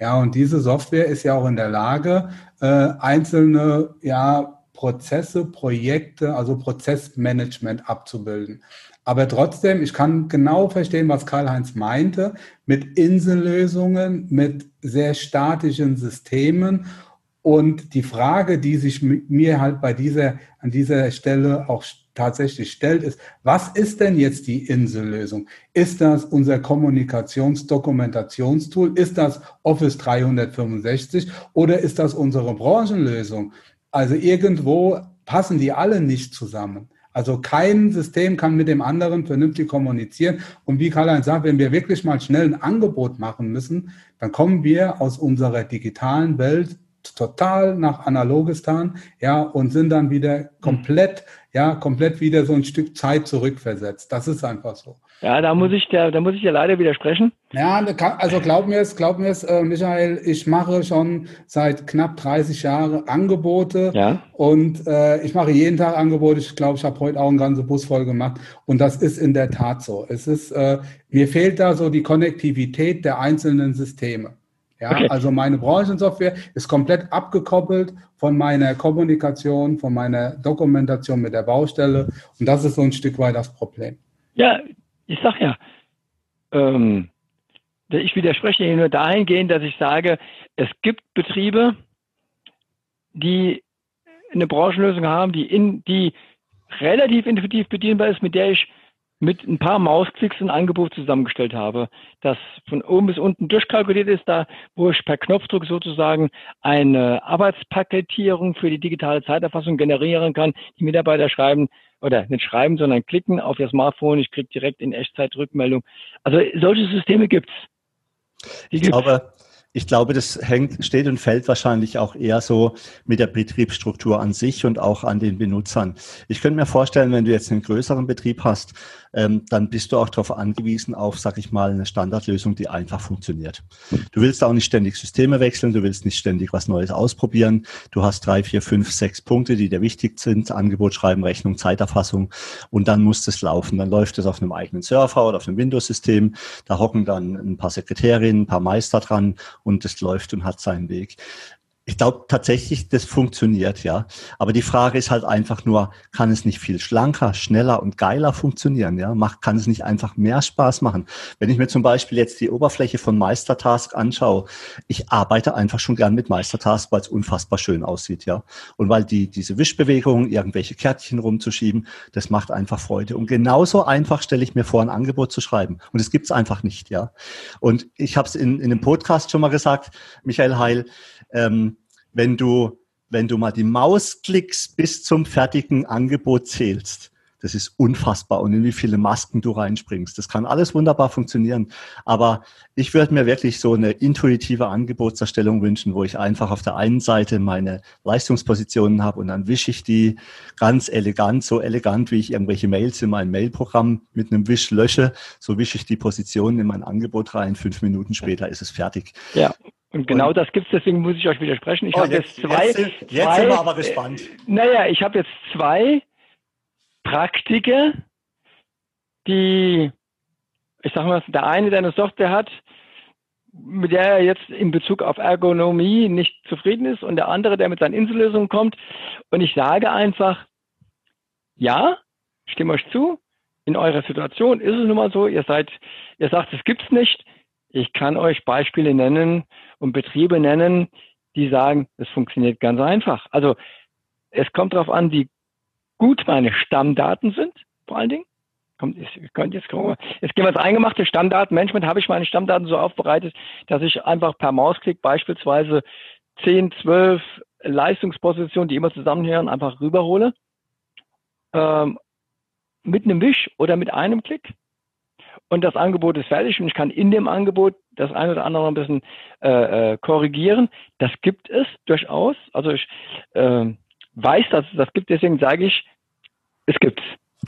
Ja, und diese Software ist ja auch in der Lage, äh, einzelne ja, Prozesse, Projekte, also Prozessmanagement abzubilden. Aber trotzdem, ich kann genau verstehen, was Karl-Heinz meinte, mit Insellösungen, mit sehr statischen Systemen. Und die Frage, die sich mir halt bei dieser, an dieser Stelle auch tatsächlich stellt, ist, was ist denn jetzt die Insellösung? Ist das unser Kommunikationsdokumentationstool? Ist das Office 365 oder ist das unsere Branchenlösung? Also irgendwo passen die alle nicht zusammen. Also kein System kann mit dem anderen vernünftig kommunizieren. Und wie Karl-Heinz sagt, wenn wir wirklich mal schnell ein Angebot machen müssen, dann kommen wir aus unserer digitalen Welt total nach Analogistan, ja, und sind dann wieder komplett ja, komplett wieder so ein Stück Zeit zurückversetzt. Das ist einfach so. Ja, da muss ich da, da muss ich ja leider widersprechen. Ja, also glaub mir es, glaub mir es, äh, Michael, ich mache schon seit knapp 30 Jahren Angebote ja. und äh, ich mache jeden Tag Angebote. Ich glaube, ich habe heute auch einen ganzen Bus voll gemacht und das ist in der Tat so. Es ist, äh, mir fehlt da so die Konnektivität der einzelnen Systeme. Ja, okay. also meine Branchensoftware ist komplett abgekoppelt von meiner Kommunikation, von meiner Dokumentation mit der Baustelle. Und das ist so ein Stück weit das Problem. Ja, ich sag ja, ähm, ich widerspreche hier nur dahingehend, dass ich sage, es gibt Betriebe, die eine Branchenlösung haben, die in, die relativ intuitiv bedienbar ist, mit der ich mit ein paar Mausklicks ein Angebot zusammengestellt habe, das von oben bis unten durchkalkuliert ist, da wo ich per Knopfdruck sozusagen eine Arbeitspaketierung für die digitale Zeiterfassung generieren kann. Die Mitarbeiter schreiben oder nicht schreiben, sondern klicken auf ihr Smartphone. Ich kriege direkt in Echtzeit Rückmeldung. Also solche Systeme gibt's. Die ich gibt's. glaube, ich glaube, das hängt, steht und fällt wahrscheinlich auch eher so mit der Betriebsstruktur an sich und auch an den Benutzern. Ich könnte mir vorstellen, wenn du jetzt einen größeren Betrieb hast, ähm, dann bist du auch darauf angewiesen auf, sag ich mal, eine Standardlösung, die einfach funktioniert. Du willst auch nicht ständig Systeme wechseln, du willst nicht ständig was Neues ausprobieren. Du hast drei, vier, fünf, sechs Punkte, die dir wichtig sind. Angebot schreiben, Rechnung, Zeiterfassung. Und dann muss das laufen. Dann läuft es auf einem eigenen Server oder auf einem Windows-System. Da hocken dann ein paar Sekretärinnen, ein paar Meister dran und es läuft und hat seinen Weg. Ich glaube tatsächlich, das funktioniert, ja. Aber die Frage ist halt einfach nur, kann es nicht viel schlanker, schneller und geiler funktionieren, ja? Macht, kann es nicht einfach mehr Spaß machen? Wenn ich mir zum Beispiel jetzt die Oberfläche von Meistertask anschaue, ich arbeite einfach schon gern mit Meistertask, weil es unfassbar schön aussieht, ja. Und weil die, diese Wischbewegungen, irgendwelche Kärtchen rumzuschieben, das macht einfach Freude. Und genauso einfach stelle ich mir vor, ein Angebot zu schreiben. Und es gibt es einfach nicht, ja. Und ich habe es in, in einem Podcast schon mal gesagt, Michael Heil, ähm, wenn du, wenn du mal die Mausklicks bis zum fertigen Angebot zählst, das ist unfassbar und in wie viele Masken du reinspringst. Das kann alles wunderbar funktionieren. Aber ich würde mir wirklich so eine intuitive Angebotserstellung wünschen, wo ich einfach auf der einen Seite meine Leistungspositionen habe und dann wische ich die ganz elegant, so elegant, wie ich irgendwelche Mails in mein Mailprogramm mit einem Wisch lösche. So wische ich die Positionen in mein Angebot rein. Fünf Minuten später ist es fertig. Ja. Und genau und, das gibt es, deswegen muss ich euch widersprechen. Ich oh, habe jetzt, jetzt, zwei. Jetzt, jetzt zwei, sind wir aber gespannt. Äh, naja, ich habe jetzt zwei Praktiker, die, ich sage mal, der eine, der eine Software hat, mit der er jetzt in Bezug auf Ergonomie nicht zufrieden ist und der andere, der mit seinen Insellösungen kommt. Und ich sage einfach, ja, stimme euch zu, in eurer Situation ist es nun mal so, ihr seid, ihr sagt, es gibt's nicht. Ich kann euch Beispiele nennen und Betriebe nennen, die sagen, es funktioniert ganz einfach. Also es kommt darauf an, wie gut meine Stammdaten sind, vor allen Dingen. Kommt, ich könnte jetzt, jetzt gehen wir ins eingemachte Stammdatenmanagement. Habe ich meine Stammdaten so aufbereitet, dass ich einfach per Mausklick beispielsweise 10, 12 Leistungspositionen, die immer zusammenhören, einfach rüberhole. Ähm, mit einem Wisch oder mit einem Klick. Und das Angebot ist fertig und ich kann in dem Angebot das eine oder andere ein bisschen äh, äh, korrigieren. Das gibt es durchaus. Also ich äh, weiß, dass es das gibt, deswegen sage ich, es gibt's.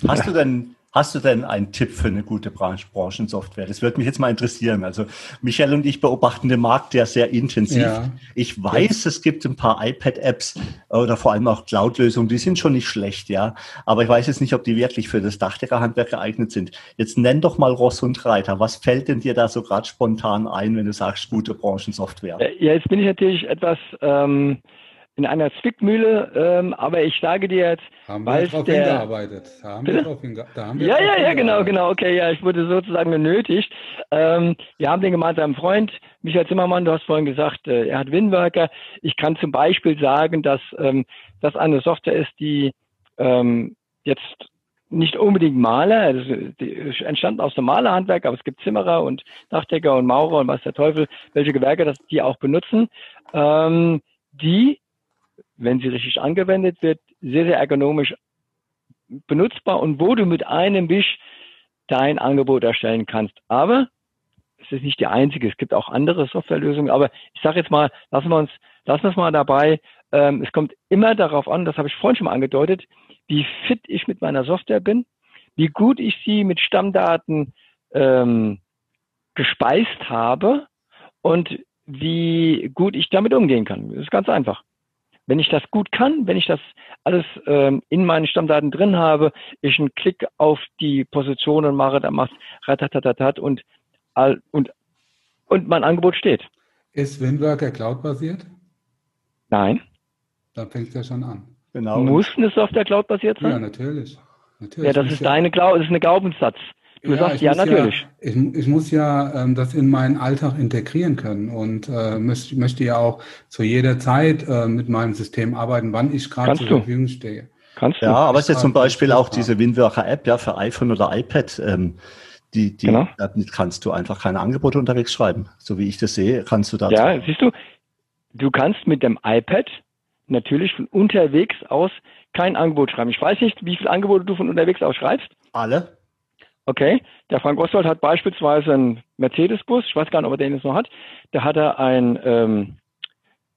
Hast du denn, Hast du denn einen Tipp für eine gute Branchensoftware? Das würde mich jetzt mal interessieren. Also Michelle und ich beobachten den Markt ja sehr intensiv. Ja. Ich weiß, ja. es gibt ein paar iPad-Apps oder vor allem auch Cloud-Lösungen, die sind schon nicht schlecht, ja. Aber ich weiß jetzt nicht, ob die wirklich für das Dachdeckerhandwerk geeignet sind. Jetzt nenn doch mal Ross und Reiter. Was fällt denn dir da so gerade spontan ein, wenn du sagst, gute Branchensoftware? Äh, ja, jetzt bin ich natürlich etwas ähm, in einer Zwickmühle, ähm, aber ich sage dir jetzt, haben wir darauf der, hingearbeitet. haben wir drauf hingearbeitet. Ja, ja, ja, genau, genau, okay, ja, ich wurde sozusagen genötigt. Ähm, wir haben den gemeinsamen Freund, Michael Zimmermann, du hast vorhin gesagt, äh, er hat Winworker. Ich kann zum Beispiel sagen, dass ähm, das eine Software ist, die ähm, jetzt nicht unbedingt Maler, also die entstanden aus dem Malerhandwerk, aber es gibt Zimmerer und Dachdecker und Maurer und was der Teufel, welche Gewerke das die auch benutzen, ähm, die wenn sie richtig angewendet wird, sehr, sehr ergonomisch benutzbar und wo du mit einem Wisch dein Angebot erstellen kannst. Aber es ist nicht die einzige, es gibt auch andere Softwarelösungen, aber ich sage jetzt mal, lassen wir uns, lassen wir es mal dabei. Ähm, es kommt immer darauf an, das habe ich vorhin schon mal angedeutet, wie fit ich mit meiner Software bin, wie gut ich sie mit Stammdaten ähm, gespeist habe und wie gut ich damit umgehen kann. Das ist ganz einfach. Wenn ich das gut kann, wenn ich das alles ähm, in meinen Stammdaten drin habe, ich einen Klick auf die Positionen mache, dann macht ratatatatat und, und, und mein Angebot steht. Ist Windworker Cloud-basiert? Nein. Da fängt es ja schon an. Genau. Muss eine Software Cloud-basiert sein? Ja, natürlich. natürlich. Ja, das ist deine Cloud, das ist eine Glaubenssatz. Du ja, sagst ja, natürlich. Ja, ich, ich, muss ja ähm, das in meinen Alltag integrieren können und äh, möchte, möchte ja auch zu jeder Zeit äh, mit meinem System arbeiten, wann ich gerade zur Verfügung stehe. Kannst du. Ja, aber es ist ja zum Beispiel auch diese Windworker App ja für iPhone oder iPad. Ähm, die, die genau. kannst du einfach keine Angebote unterwegs schreiben. So wie ich das sehe, kannst du da. Ja, siehst du, du kannst mit dem iPad natürlich von unterwegs aus kein Angebot schreiben. Ich weiß nicht, wie viele Angebote du von unterwegs aus schreibst. Alle. Okay, der Frank Oswald hat beispielsweise einen Mercedes-Bus, ich weiß gar nicht, ob er den jetzt noch hat, da hat er ein, ähm,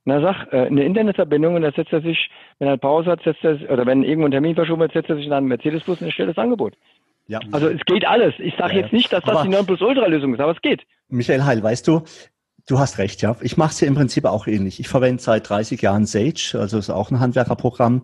na sag, äh, eine Internetverbindung und da setzt er sich, wenn er Pause hat, setzt er, oder wenn irgendwo ein Termin verschoben wird, setzt er sich in einen Mercedes-Bus und erstellt das Angebot. Ja. Also es geht alles. Ich sage ja, jetzt nicht, dass das aber die Nonplusultra-Lösung ist, aber es geht. Michael Heil, weißt du, Du hast recht, ja. Ich mache es ja im Prinzip auch ähnlich. Ich verwende seit 30 Jahren Sage, also ist auch ein Handwerkerprogramm.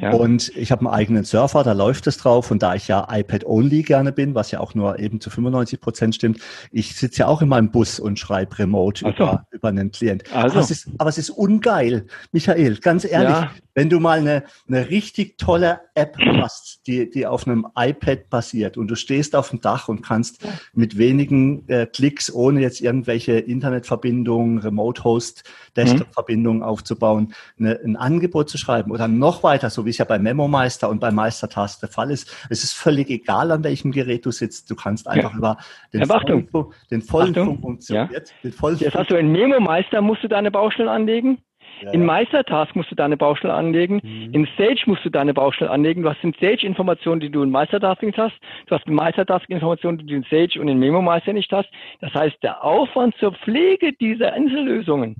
Ja. Und ich habe einen eigenen Surfer, da läuft es drauf. Und da ich ja iPad-only gerne bin, was ja auch nur eben zu 95 Prozent stimmt, ich sitze ja auch in meinem Bus und schreibe remote also. über, über einen Klient. Also. Aber, es ist, aber es ist ungeil, Michael, ganz ehrlich. Ja. Wenn du mal eine, eine richtig tolle App hast, die, die auf einem iPad basiert und du stehst auf dem Dach und kannst mit wenigen äh, Klicks, ohne jetzt irgendwelche Internetverbindungen, Remote-Host, Desktop-Verbindungen mhm. aufzubauen, eine, ein Angebot zu schreiben oder noch weiter, so wie es ja bei Memo Meister und bei Meistertask der Fall ist. Es ist völlig egal, an welchem Gerät du sitzt. Du kannst einfach ja. über den ja, vollen, den vollen Funktion, ja. den vollen Jetzt hast du in Memo Meister, musst du deine Baustellen anlegen? Ja, in Meistertask musst du deine Baustelle anlegen. Mhm. In Sage musst du deine Baustelle anlegen. Du hast in Sage Informationen, die du in Meistertask nicht hast. Du hast in Meistertask Informationen, die du in Sage und in Memo Meister nicht hast. Das heißt, der Aufwand zur Pflege dieser Einzellösungen,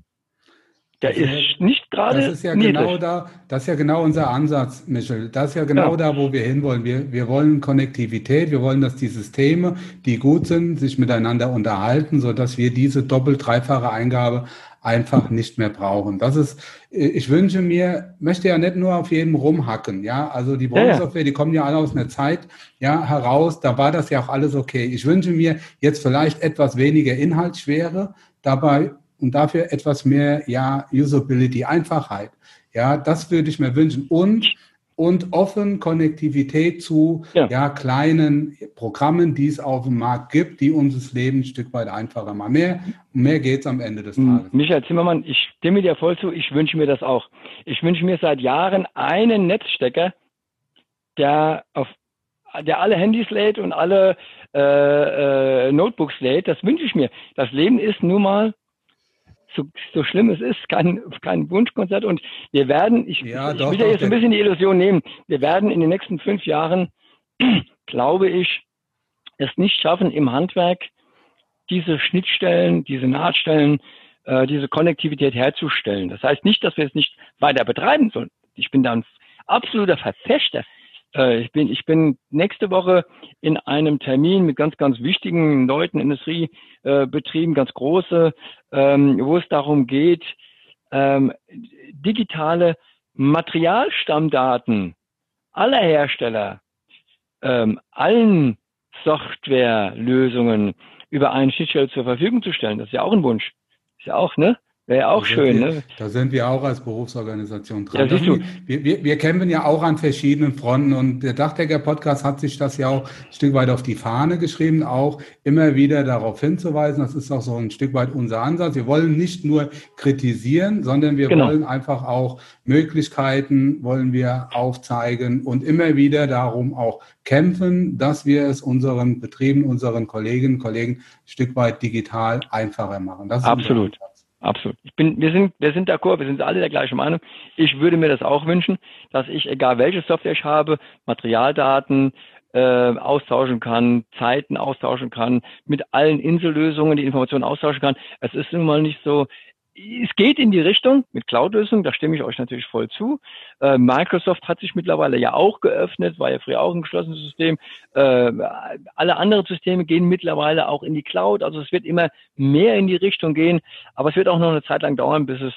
der ist nicht gerade. Das ist ja niedrig. genau da, das ist ja genau unser Ansatz, Michel. Das ist ja genau ja. da, wo wir hinwollen. Wir, wir wollen Konnektivität, wir wollen, dass die Systeme, die gut sind, sich miteinander unterhalten, so dass wir diese doppelt dreifache Eingabe einfach nicht mehr brauchen. Das ist, ich wünsche mir, möchte ja nicht nur auf jedem rumhacken, ja. Also die Branchensoftware, die kommen ja alle aus einer Zeit, ja, heraus, da war das ja auch alles okay. Ich wünsche mir jetzt vielleicht etwas weniger Inhaltsschwere, dabei und dafür etwas mehr, ja, Usability, Einfachheit. Ja, das würde ich mir wünschen. Und und offen Konnektivität zu ja. ja. kleinen Programmen, die es auf dem Markt gibt, die uns das Leben ein Stück weit einfacher machen. Mehr, mehr geht es am Ende des Tages. Michael Zimmermann, ich stimme dir voll zu, ich wünsche mir das auch. Ich wünsche mir seit Jahren einen Netzstecker, der auf der alle Handys lädt und alle äh, äh, Notebooks lädt, das wünsche ich mir. Das Leben ist nun mal so, so schlimm es ist, kein, kein Wunschkonzert. Und wir werden, ich, ja, ich doch, will ja jetzt ein bisschen die Illusion nehmen, wir werden in den nächsten fünf Jahren, glaube ich, es nicht schaffen, im Handwerk diese Schnittstellen, diese Nahtstellen, äh, diese Konnektivität herzustellen. Das heißt nicht, dass wir es nicht weiter betreiben sollen. Ich bin da ein absoluter Verfechter Äh, ich, bin, ich bin nächste Woche in einem Termin mit ganz, ganz wichtigen Leuten, Industriebetrieben, äh, ganz große, ähm, wo es darum geht, ähm, digitale Materialstammdaten aller Hersteller, ähm, allen Softwarelösungen über eine Schnittstelle zur Verfügung zu stellen. Das ist ja auch ein Wunsch. Ist ja auch, ne? Wäre auch schön, wir, ne? Da sind wir auch als Berufsorganisation dran. Ja. Wir, wir, wir kämpfen ja auch an verschiedenen Fronten und der Dachdecker-Podcast hat sich das ja auch ein Stück weit auf die Fahne geschrieben, auch immer wieder darauf hinzuweisen. Das ist auch so ein Stück weit unser Ansatz. Wir wollen nicht nur kritisieren, sondern wir genau. wollen einfach auch Möglichkeiten wollen wir aufzeigen und immer wieder darum auch kämpfen, dass wir es unseren Betrieben, unseren Kolleginnen und Kollegen ein Stück weit digital einfacher machen. Absolut. Absolut. Ich bin, wir sind, wir sind d'accord, wir sind alle der gleichen Meinung. Ich würde mir das auch wünschen, dass ich, egal welche Software ich habe, Materialdaten äh, austauschen kann, Zeiten austauschen kann, mit allen Insellösungen die Informationen austauschen kann. Es ist nun mal nicht so, es geht in die Richtung mit Cloud-Lösungen, da stimme ich euch natürlich voll zu. Äh, Microsoft hat sich mittlerweile ja auch geöffnet, war ja früher auch ein geschlossenes System. Äh, alle anderen Systeme gehen mittlerweile auch in die Cloud. Also es wird immer mehr in die Richtung gehen, aber es wird auch noch eine Zeit lang dauern, bis es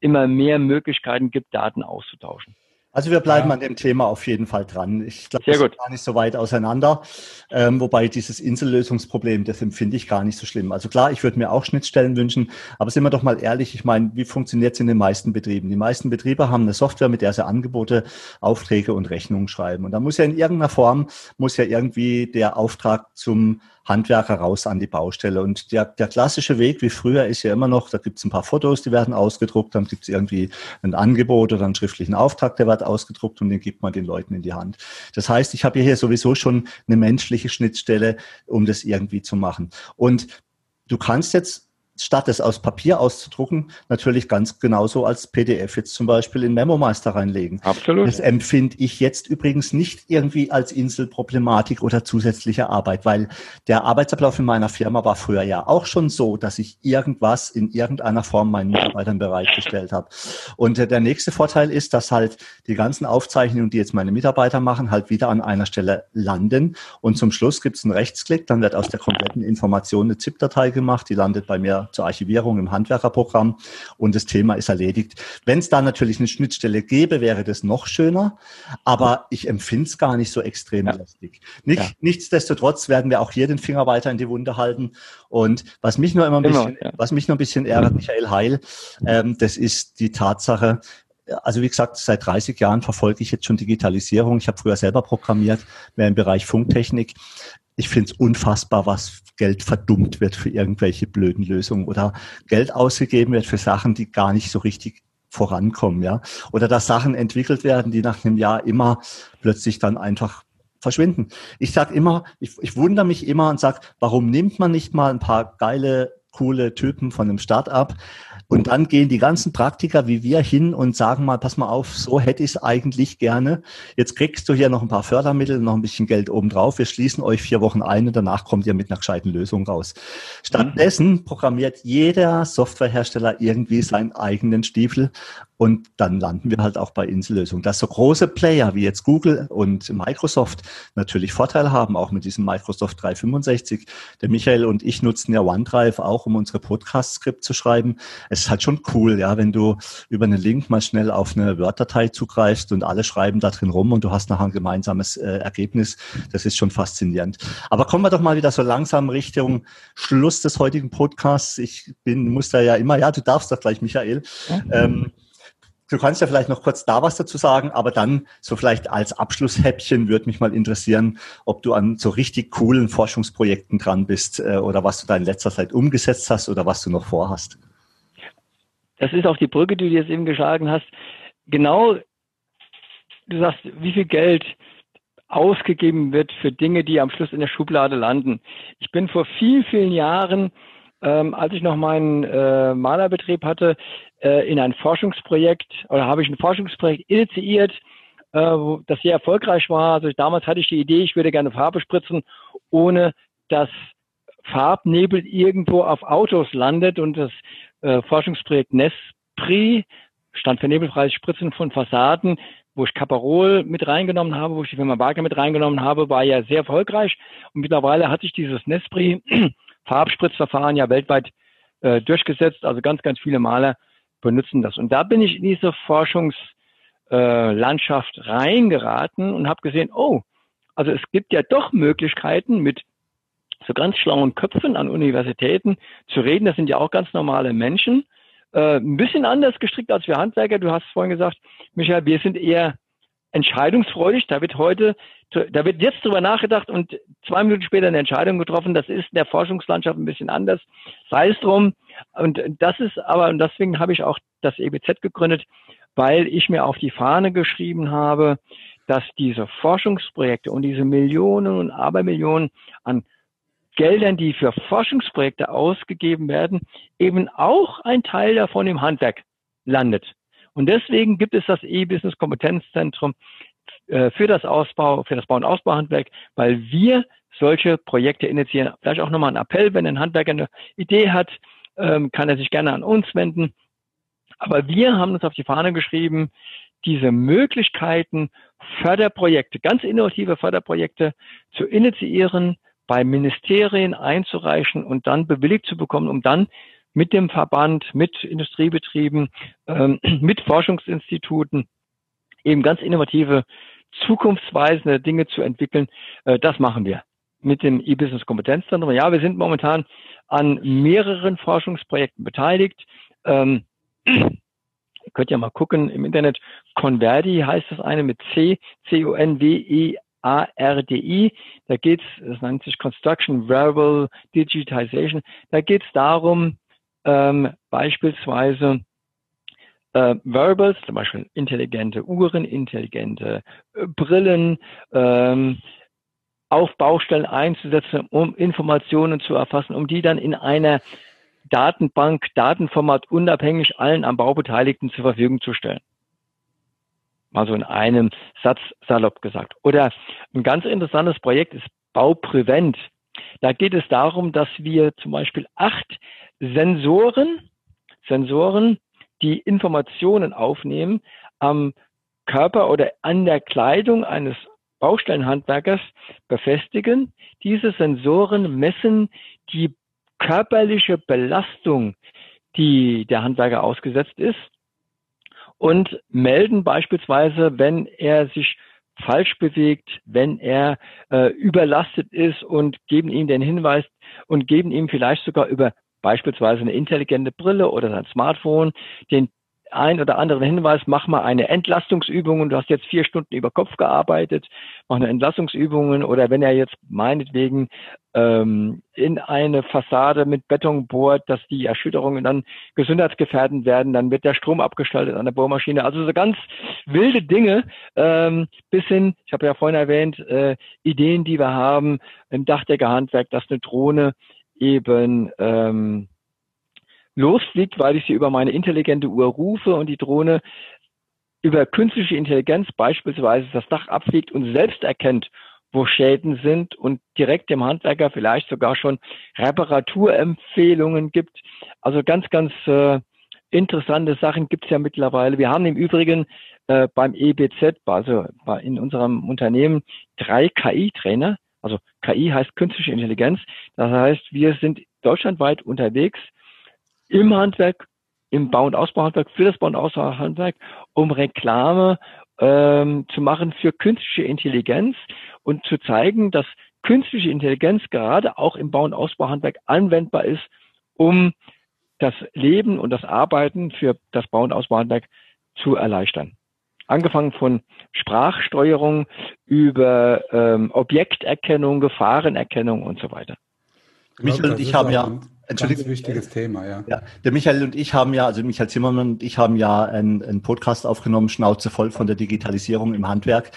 immer mehr Möglichkeiten gibt, Daten auszutauschen. Also wir bleiben ja. an dem Thema auf jeden Fall dran. Ich glaube, das ist gar nicht so weit auseinander. Ähm, wobei dieses Insellösungsproblem, das empfinde ich gar nicht so schlimm. Also klar, ich würde mir auch Schnittstellen wünschen, aber sind wir doch mal ehrlich, ich meine, wie funktioniert es in den meisten Betrieben? Die meisten Betriebe haben eine Software, mit der sie Angebote, Aufträge und Rechnungen schreiben. Und da muss ja in irgendeiner Form, muss ja irgendwie der Auftrag zum Handwerker raus an die Baustelle. Und der, der klassische Weg wie früher ist ja immer noch, da gibt es ein paar Fotos, die werden ausgedruckt, dann gibt es irgendwie ein Angebot oder einen schriftlichen Auftrag, der wird ausgedruckt und den gibt man den Leuten in die Hand. Das heißt, ich habe hier sowieso schon eine menschliche Schnittstelle, um das irgendwie zu machen. Und du kannst jetzt statt es aus Papier auszudrucken, natürlich ganz genauso als PDF jetzt zum Beispiel in MemoMeister reinlegen. Absolut. Das empfinde ich jetzt übrigens nicht irgendwie als Inselproblematik oder zusätzliche Arbeit, weil der Arbeitsablauf in meiner Firma war früher ja auch schon so, dass ich irgendwas in irgendeiner Form meinen Mitarbeitern bereitgestellt habe. Und der nächste Vorteil ist, dass halt die ganzen Aufzeichnungen, die jetzt meine Mitarbeiter machen, halt wieder an einer Stelle landen. Und zum Schluss gibt es einen Rechtsklick, dann wird aus der kompletten Information eine ZIP-Datei gemacht, die landet bei mir zur Archivierung im Handwerkerprogramm und das Thema ist erledigt. Wenn es da natürlich eine Schnittstelle gäbe, wäre das noch schöner, aber ich empfinde es gar nicht so extrem ja. lästig. Nicht, ja. Nichtsdestotrotz werden wir auch hier den Finger weiter in die Wunde halten und was mich nur immer ein bisschen, ja. was mich nur ein bisschen ärgert, Michael Heil, ähm, das ist die Tatsache, also wie gesagt, seit 30 Jahren verfolge ich jetzt schon Digitalisierung. Ich habe früher selber programmiert, mehr im Bereich Funktechnik ich finde es unfassbar, was Geld verdummt wird für irgendwelche blöden Lösungen oder Geld ausgegeben wird für Sachen, die gar nicht so richtig vorankommen, ja. Oder dass Sachen entwickelt werden, die nach einem Jahr immer plötzlich dann einfach verschwinden. Ich sag immer, ich, ich wundere mich immer und sag, warum nimmt man nicht mal ein paar geile, coole Typen von einem Start-up, und dann gehen die ganzen Praktiker wie wir hin und sagen mal, pass mal auf, so hätte ich es eigentlich gerne. Jetzt kriegst du hier noch ein paar Fördermittel, noch ein bisschen Geld obendrauf. Wir schließen euch vier Wochen ein und danach kommt ihr mit einer gescheiten Lösung raus. Stattdessen programmiert jeder Softwarehersteller irgendwie seinen eigenen Stiefel und dann landen wir halt auch bei Insellösungen. Dass so große Player wie jetzt Google und Microsoft natürlich Vorteile haben, auch mit diesem Microsoft 365. Der Michael und ich nutzen ja OneDrive auch, um unsere Podcast-Skript zu schreiben. Es ist halt schon cool, ja, wenn du über einen Link mal schnell auf eine Word-Datei zugreifst und alle schreiben da drin rum und du hast nachher ein gemeinsames äh, Ergebnis. Das ist schon faszinierend. Aber kommen wir doch mal wieder so langsam Richtung Schluss des heutigen Podcasts. Ich bin, muss da ja immer, ja, du darfst doch gleich, Michael. Mhm. Ähm, Du kannst ja vielleicht noch kurz da was dazu sagen, aber dann so vielleicht als Abschlusshäppchen würde mich mal interessieren, ob du an so richtig coolen Forschungsprojekten dran bist äh, oder was du da in letzter Zeit umgesetzt hast oder was du noch vorhast. Das ist auch die Brücke, die du jetzt eben geschlagen hast. Genau, du sagst, wie viel Geld ausgegeben wird für Dinge, die am Schluss in der Schublade landen. Ich bin vor vielen, vielen Jahren, ähm, als ich noch meinen äh, Malerbetrieb hatte, äh, in ein Forschungsprojekt oder habe ich ein Forschungsprojekt initiiert, äh, das sehr erfolgreich war. Also damals hatte ich die Idee, ich würde gerne Farbe spritzen, ohne dass Farbnebel irgendwo auf Autos landet und das äh, Forschungsprojekt Nespri stand für nebelfreies Spritzen von Fassaden wo ich Caparol mit reingenommen habe, wo ich die Firma Barker mit reingenommen habe, war ja sehr erfolgreich. Und mittlerweile hat sich dieses Nespri Farbspritzverfahren ja weltweit äh, durchgesetzt. Also ganz, ganz viele Maler benutzen das. Und da bin ich in diese Forschungslandschaft äh, reingeraten und habe gesehen, oh, also es gibt ja doch Möglichkeiten mit so ganz schlauen Köpfen an Universitäten zu reden. Das sind ja auch ganz normale Menschen. Äh, ein bisschen anders gestrickt als wir Handwerker. Du hast vorhin gesagt, Michael, wir sind eher entscheidungsfreudig. Da wird heute, da wird jetzt drüber nachgedacht und zwei Minuten später eine Entscheidung getroffen. Das ist in der Forschungslandschaft ein bisschen anders. Sei es drum. Und das ist aber, und deswegen habe ich auch das EBZ gegründet, weil ich mir auf die Fahne geschrieben habe, dass diese Forschungsprojekte und diese Millionen und Abermillionen an Geldern, die für Forschungsprojekte ausgegeben werden, eben auch ein Teil davon im Handwerk landet. Und deswegen gibt es das E-Business Kompetenzzentrum äh, für das Ausbau, für das Bau- und Ausbauhandwerk, weil wir solche Projekte initiieren. Vielleicht auch nochmal ein Appell, wenn ein Handwerker eine Idee hat, ähm, kann er sich gerne an uns wenden. Aber wir haben uns auf die Fahne geschrieben, diese Möglichkeiten, Förderprojekte, ganz innovative Förderprojekte zu initiieren, bei Ministerien einzureichen und dann bewilligt zu bekommen, um dann mit dem Verband, mit Industriebetrieben, ähm, mit Forschungsinstituten eben ganz innovative, zukunftsweisende Dinge zu entwickeln. Äh, das machen wir mit dem E-Business Kompetenzzentrum. Ja, wir sind momentan an mehreren Forschungsprojekten beteiligt. Ähm, ihr könnt ja mal gucken im Internet. Converdi heißt das eine mit C, C-O-N-W-E ARDI. Da geht es, das nennt sich Construction Verbal Digitization. Da geht es darum, ähm, beispielsweise äh, Verbals, zum Beispiel intelligente Uhren, intelligente äh, Brillen, ähm, auf Baustellen einzusetzen, um Informationen zu erfassen, um die dann in einer Datenbank, Datenformat unabhängig allen am Bau Beteiligten zur Verfügung zu stellen. Mal so in einem Satz salopp gesagt. Oder ein ganz interessantes Projekt ist Bauprevent. Da geht es darum, dass wir zum Beispiel acht Sensoren, Sensoren, die Informationen aufnehmen am Körper oder an der Kleidung eines Baustellenhandwerkers befestigen. Diese Sensoren messen die körperliche Belastung, die der Handwerker ausgesetzt ist und melden beispielsweise, wenn er sich falsch bewegt, wenn er äh, überlastet ist und geben ihm den Hinweis und geben ihm vielleicht sogar über beispielsweise eine intelligente Brille oder sein Smartphone den ein oder anderen Hinweis, mach mal eine Entlastungsübung du hast jetzt vier Stunden über Kopf gearbeitet, mach eine Entlastungsübung oder wenn er jetzt meinetwegen ähm, in eine Fassade mit Beton bohrt, dass die Erschütterungen dann gesundheitsgefährdend werden, dann wird der Strom abgeschaltet an der Bohrmaschine. Also so ganz wilde Dinge ähm, bis hin, ich habe ja vorhin erwähnt, äh, Ideen, die wir haben im Dachdeckerhandwerk, dass eine Drohne eben ähm, losfliegt, weil ich sie über meine intelligente Uhr rufe und die Drohne über künstliche Intelligenz beispielsweise das Dach abfliegt und selbst erkennt, wo Schäden sind und direkt dem Handwerker vielleicht sogar schon Reparaturempfehlungen gibt. Also ganz, ganz äh, interessante Sachen gibt es ja mittlerweile. Wir haben im Übrigen äh, beim EBZ, also bei, in unserem Unternehmen, drei KI-Trainer. Also KI heißt künstliche Intelligenz. Das heißt, wir sind deutschlandweit unterwegs im Handwerk, im Bau- und Ausbauhandwerk, für das Bau- und Ausbauhandwerk, um Reklame ähm, zu machen für künstliche Intelligenz und zu zeigen, dass künstliche Intelligenz gerade auch im Bau- und Ausbauhandwerk anwendbar ist, um das Leben und das Arbeiten für das Bau- und Ausbauhandwerk zu erleichtern. Angefangen von Sprachsteuerung über ähm, Objekterkennung, Gefahrenerkennung und so weiter. Michael und ich haben ja Entschuldigung. Ganz wichtiges Thema, ja. ja. Der Michael und ich haben ja, also Michael Zimmermann und ich haben ja einen, einen Podcast aufgenommen, Schnauze voll von der Digitalisierung im Handwerk.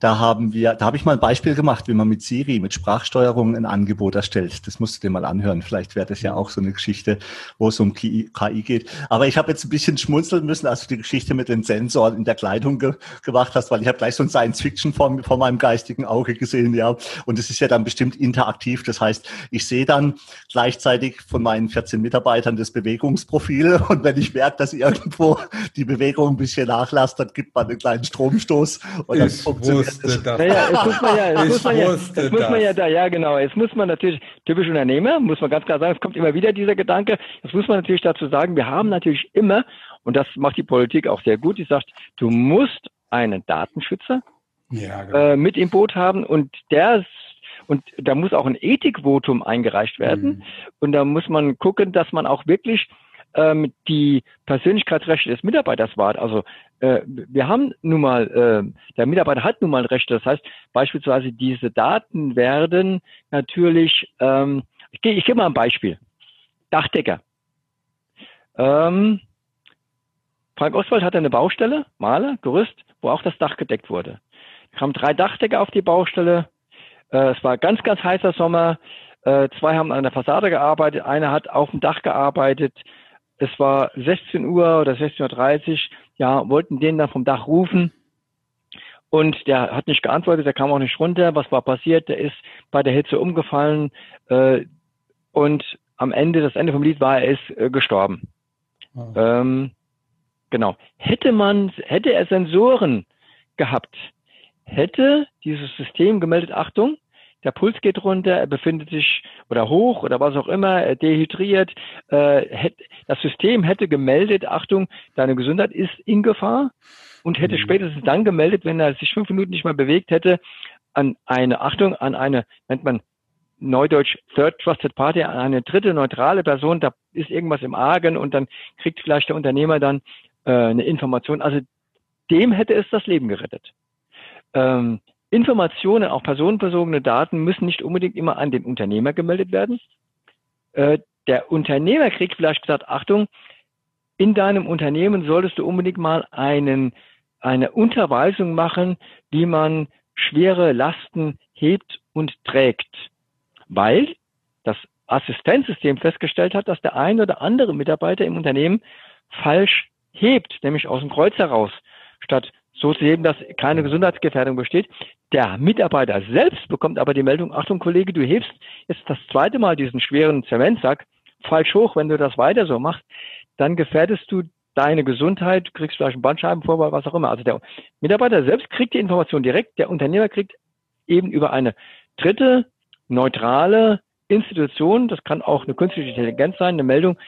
Da haben wir, da habe ich mal ein Beispiel gemacht, wie man mit Siri, mit Sprachsteuerung ein Angebot erstellt. Das musst du dir mal anhören. Vielleicht wäre das ja auch so eine Geschichte, wo es um KI, KI geht. Aber ich habe jetzt ein bisschen schmunzeln müssen, als du die Geschichte mit den Sensoren in der Kleidung ge gemacht hast, weil ich habe gleich so ein Science-Fiction vor, vor meinem geistigen Auge gesehen, ja. Und es ist ja dann bestimmt interaktiv. Das heißt, ich sehe dann gleichzeitig von meinen 14 Mitarbeitern das Bewegungsprofil. Und wenn ich merke, dass irgendwo die Bewegung ein bisschen nachlässt, dann gibt man einen kleinen Stromstoß und dann ich funktioniert wusste das. Naja, jetzt muss man ja, jetzt muss man ja, jetzt muss man ja da, ja genau, jetzt muss man natürlich, typisch Unternehmer, muss man ganz klar sagen, es kommt immer wieder dieser Gedanke, jetzt muss man natürlich dazu sagen, wir haben natürlich immer, und das macht die Politik auch sehr gut, die sagt, du musst einen Datenschützer ja, genau. äh, mit im Boot haben. Und der und da muss auch ein Ethikvotum eingereicht werden. Mhm. Und da muss man gucken, dass man auch wirklich ähm, die Persönlichkeitsrechte des Mitarbeiters wahrt. Also äh, wir haben nun mal, äh, der Mitarbeiter hat nun mal Rechte. Das heißt beispielsweise diese Daten werden natürlich, ähm, ich, gebe ich gebe mal ein Beispiel. Dachdecker. Ähm, Frank Oswald hatte eine Baustelle, Maler, Gerüst, wo auch das Dach gedeckt wurde. Da kamen drei Dachdecker auf die Baustelle, äh, es war ganz, ganz heißer Sommer. Äh, zwei haben an der Fassade gearbeitet, einer hat auf dem Dach gearbeitet. Es war 16 Uhr oder 16.30 Uhr. Ja, wollten den dann vom Dach rufen. Und der hat nicht geantwortet, der kam auch nicht runter. Was war passiert? Der ist bei der Hitze umgefallen. Äh, und am Ende, das Ende vom Lied war, er ist äh, gestorben. Oh. Ähm, genau. Hätte man, hätte er Sensoren gehabt, hätte dieses System gemeldet, Achtung, der Puls geht runter, er befindet sich oder hoch oder was auch immer, er dehydriert. Äh, das System hätte gemeldet, Achtung, deine Gesundheit ist in Gefahr und hätte mhm. spätestens dann gemeldet, wenn er sich fünf Minuten nicht mehr bewegt hätte, an eine, Achtung, an eine, nennt man Neudeutsch Third Trusted Party, an eine dritte neutrale Person, da ist irgendwas im Argen und dann kriegt vielleicht der Unternehmer dann äh, eine Information. Also dem hätte es das Leben gerettet. Ähm, Informationen, auch personenbezogene Daten, müssen nicht unbedingt immer an den Unternehmer gemeldet werden. Äh, der Unternehmer kriegt vielleicht gesagt, Achtung, in deinem Unternehmen solltest du unbedingt mal einen, eine Unterweisung machen, wie man schwere Lasten hebt und trägt. Weil das Assistenzsystem festgestellt hat, dass der ein oder andere Mitarbeiter im Unternehmen falsch hebt, nämlich aus dem Kreuz heraus, statt so zu heben, dass keine Gesundheitsgefährdung besteht. Der Mitarbeiter selbst bekommt aber die Meldung, Achtung Kollege, du hebst jetzt das zweite Mal diesen schweren Zementsack falsch hoch, wenn du das weiter so machst, dann gefährdest du deine Gesundheit, kriegst vielleicht einen Bandscheibenvorfall, was auch immer. Also der Mitarbeiter selbst kriegt die Information direkt, der Unternehmer kriegt eben über eine dritte, neutrale Institution, das kann auch eine künstliche Intelligenz sein, eine Meldung,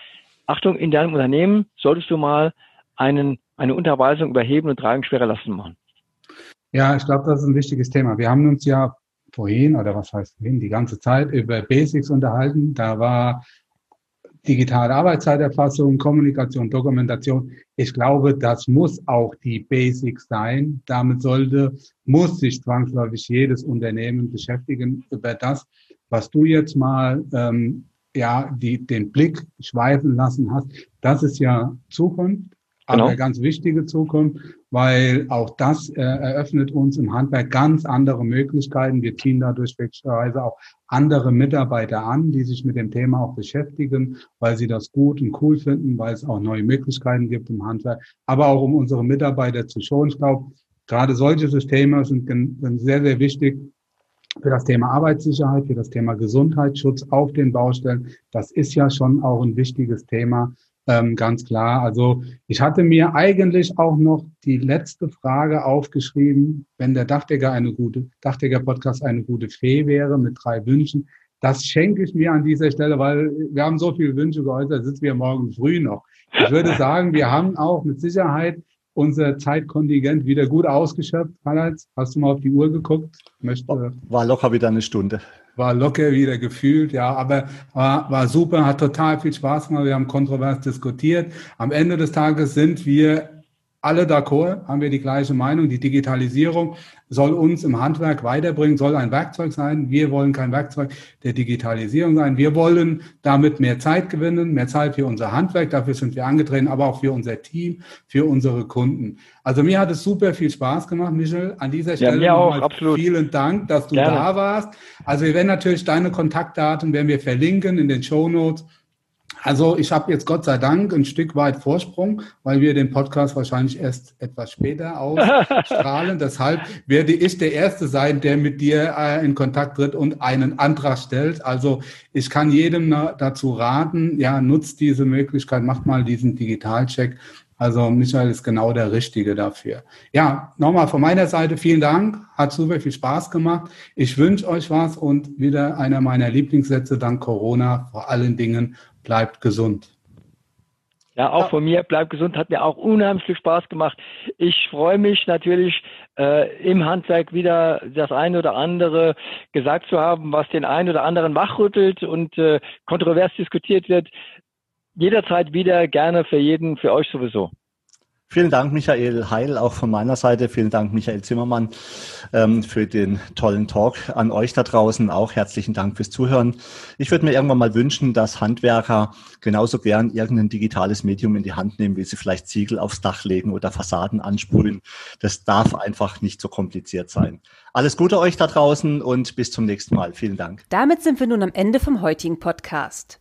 Achtung, in deinem Unternehmen solltest du mal einen eine Unterweisung über Heben und Tragen schwerer Lasten machen. Ja, ich glaube, das ist ein wichtiges Thema. Wir haben uns ja vorhin, oder was heißt vorhin, die ganze Zeit über Basics unterhalten. Da war digitale Arbeitszeiterfassung, Kommunikation, Dokumentation. Ich glaube, das muss auch die Basics sein. Damit sollte, muss sich zwangsläufig jedes Unternehmen beschäftigen über das, was du jetzt mal ähm, ja die, den Blick schweifen lassen hast. Das ist ja Zukunft. Genau. eine ganz wichtige Zukunft, weil auch das äh, eröffnet uns im Handwerk ganz andere Möglichkeiten. Wir ziehen dadurch möglicherweise auch andere Mitarbeiter an, die sich mit dem Thema auch beschäftigen, weil sie das gut und cool finden, weil es auch neue Möglichkeiten gibt im Handwerk, aber auch um unsere Mitarbeiter zu schonen. Ich glaube, gerade solche Systeme sind, sind sehr, sehr wichtig, für das Thema Arbeitssicherheit, für das Thema Gesundheitsschutz auf den Baustellen. Das ist ja schon auch ein wichtiges Thema, ähm, ganz klar. Also ich hatte mir eigentlich auch noch die letzte Frage aufgeschrieben, wenn der Dachdecker eine gute, Dachdecker-Podcast eine gute Fee wäre mit drei Wünschen. Das schenke ich mir an dieser Stelle, weil wir haben so viele Wünsche geäußert, sitzen wir morgen früh noch. Ich würde sagen, wir haben auch mit Sicherheit unser Zeitkontingent wieder gut ausgeschöpft. Karl-Heinz, hast du mal auf die Uhr geguckt? Möchte, war locker wieder eine Stunde war locker wieder gefühlt, ja, aber war, war super, hat total viel Spaß gemacht. Wir haben kontrovers diskutiert. Am Ende des Tages sind wir alle d'accord, haben wir die gleiche Meinung. Die Digitalisierung soll uns im Handwerk weiterbringen, soll ein Werkzeug sein. Wir wollen kein Werkzeug der Digitalisierung sein. Wir wollen damit mehr Zeit gewinnen, mehr Zeit für unser Handwerk. Dafür sind wir angetreten, aber auch für unser Team, für unsere Kunden. Also mir hat es super viel Spaß gemacht, Michel. An dieser Stelle ja, auch, absolut. vielen Dank, dass du Gerne. da warst. Also wir werden natürlich deine Kontaktdaten werden wir verlinken in den Show Notes Also ich habe jetzt Gott sei Dank ein Stück weit Vorsprung, weil wir den Podcast wahrscheinlich erst etwas später ausstrahlen. Deshalb werde ich der Erste sein, der mit dir äh, in Kontakt tritt und einen Antrag stellt. Also ich kann jedem dazu raten, ja, nutzt diese Möglichkeit, macht mal diesen Digitalcheck. Also Michael ist genau der Richtige dafür. Ja, nochmal von meiner Seite vielen Dank. Hat super viel Spaß gemacht. Ich wünsche euch was und wieder einer meiner Lieblingssätze dank Corona, vor allen Dingen bleibt gesund. Ja, auch von mir, bleibt gesund, hat mir auch unheimlich viel Spaß gemacht. Ich freue mich natürlich, äh, im Handwerk wieder das eine oder andere gesagt zu haben, was den einen oder anderen wachrüttelt und äh, kontrovers diskutiert wird. Jederzeit wieder gerne für jeden, für euch sowieso. Vielen Dank, Michael Heil, auch von meiner Seite. Vielen Dank, Michael Zimmermann, ähm, für den tollen Talk. An euch da draußen auch herzlichen Dank fürs Zuhören. Ich würde mir irgendwann mal wünschen, dass Handwerker genauso gern irgendein digitales Medium in die Hand nehmen, wie sie vielleicht Ziegel aufs Dach legen oder Fassaden ansprühen. Das darf einfach nicht so kompliziert sein. Alles Gute euch da draußen und bis zum nächsten Mal. Vielen Dank. Damit sind wir nun am Ende vom heutigen Podcast.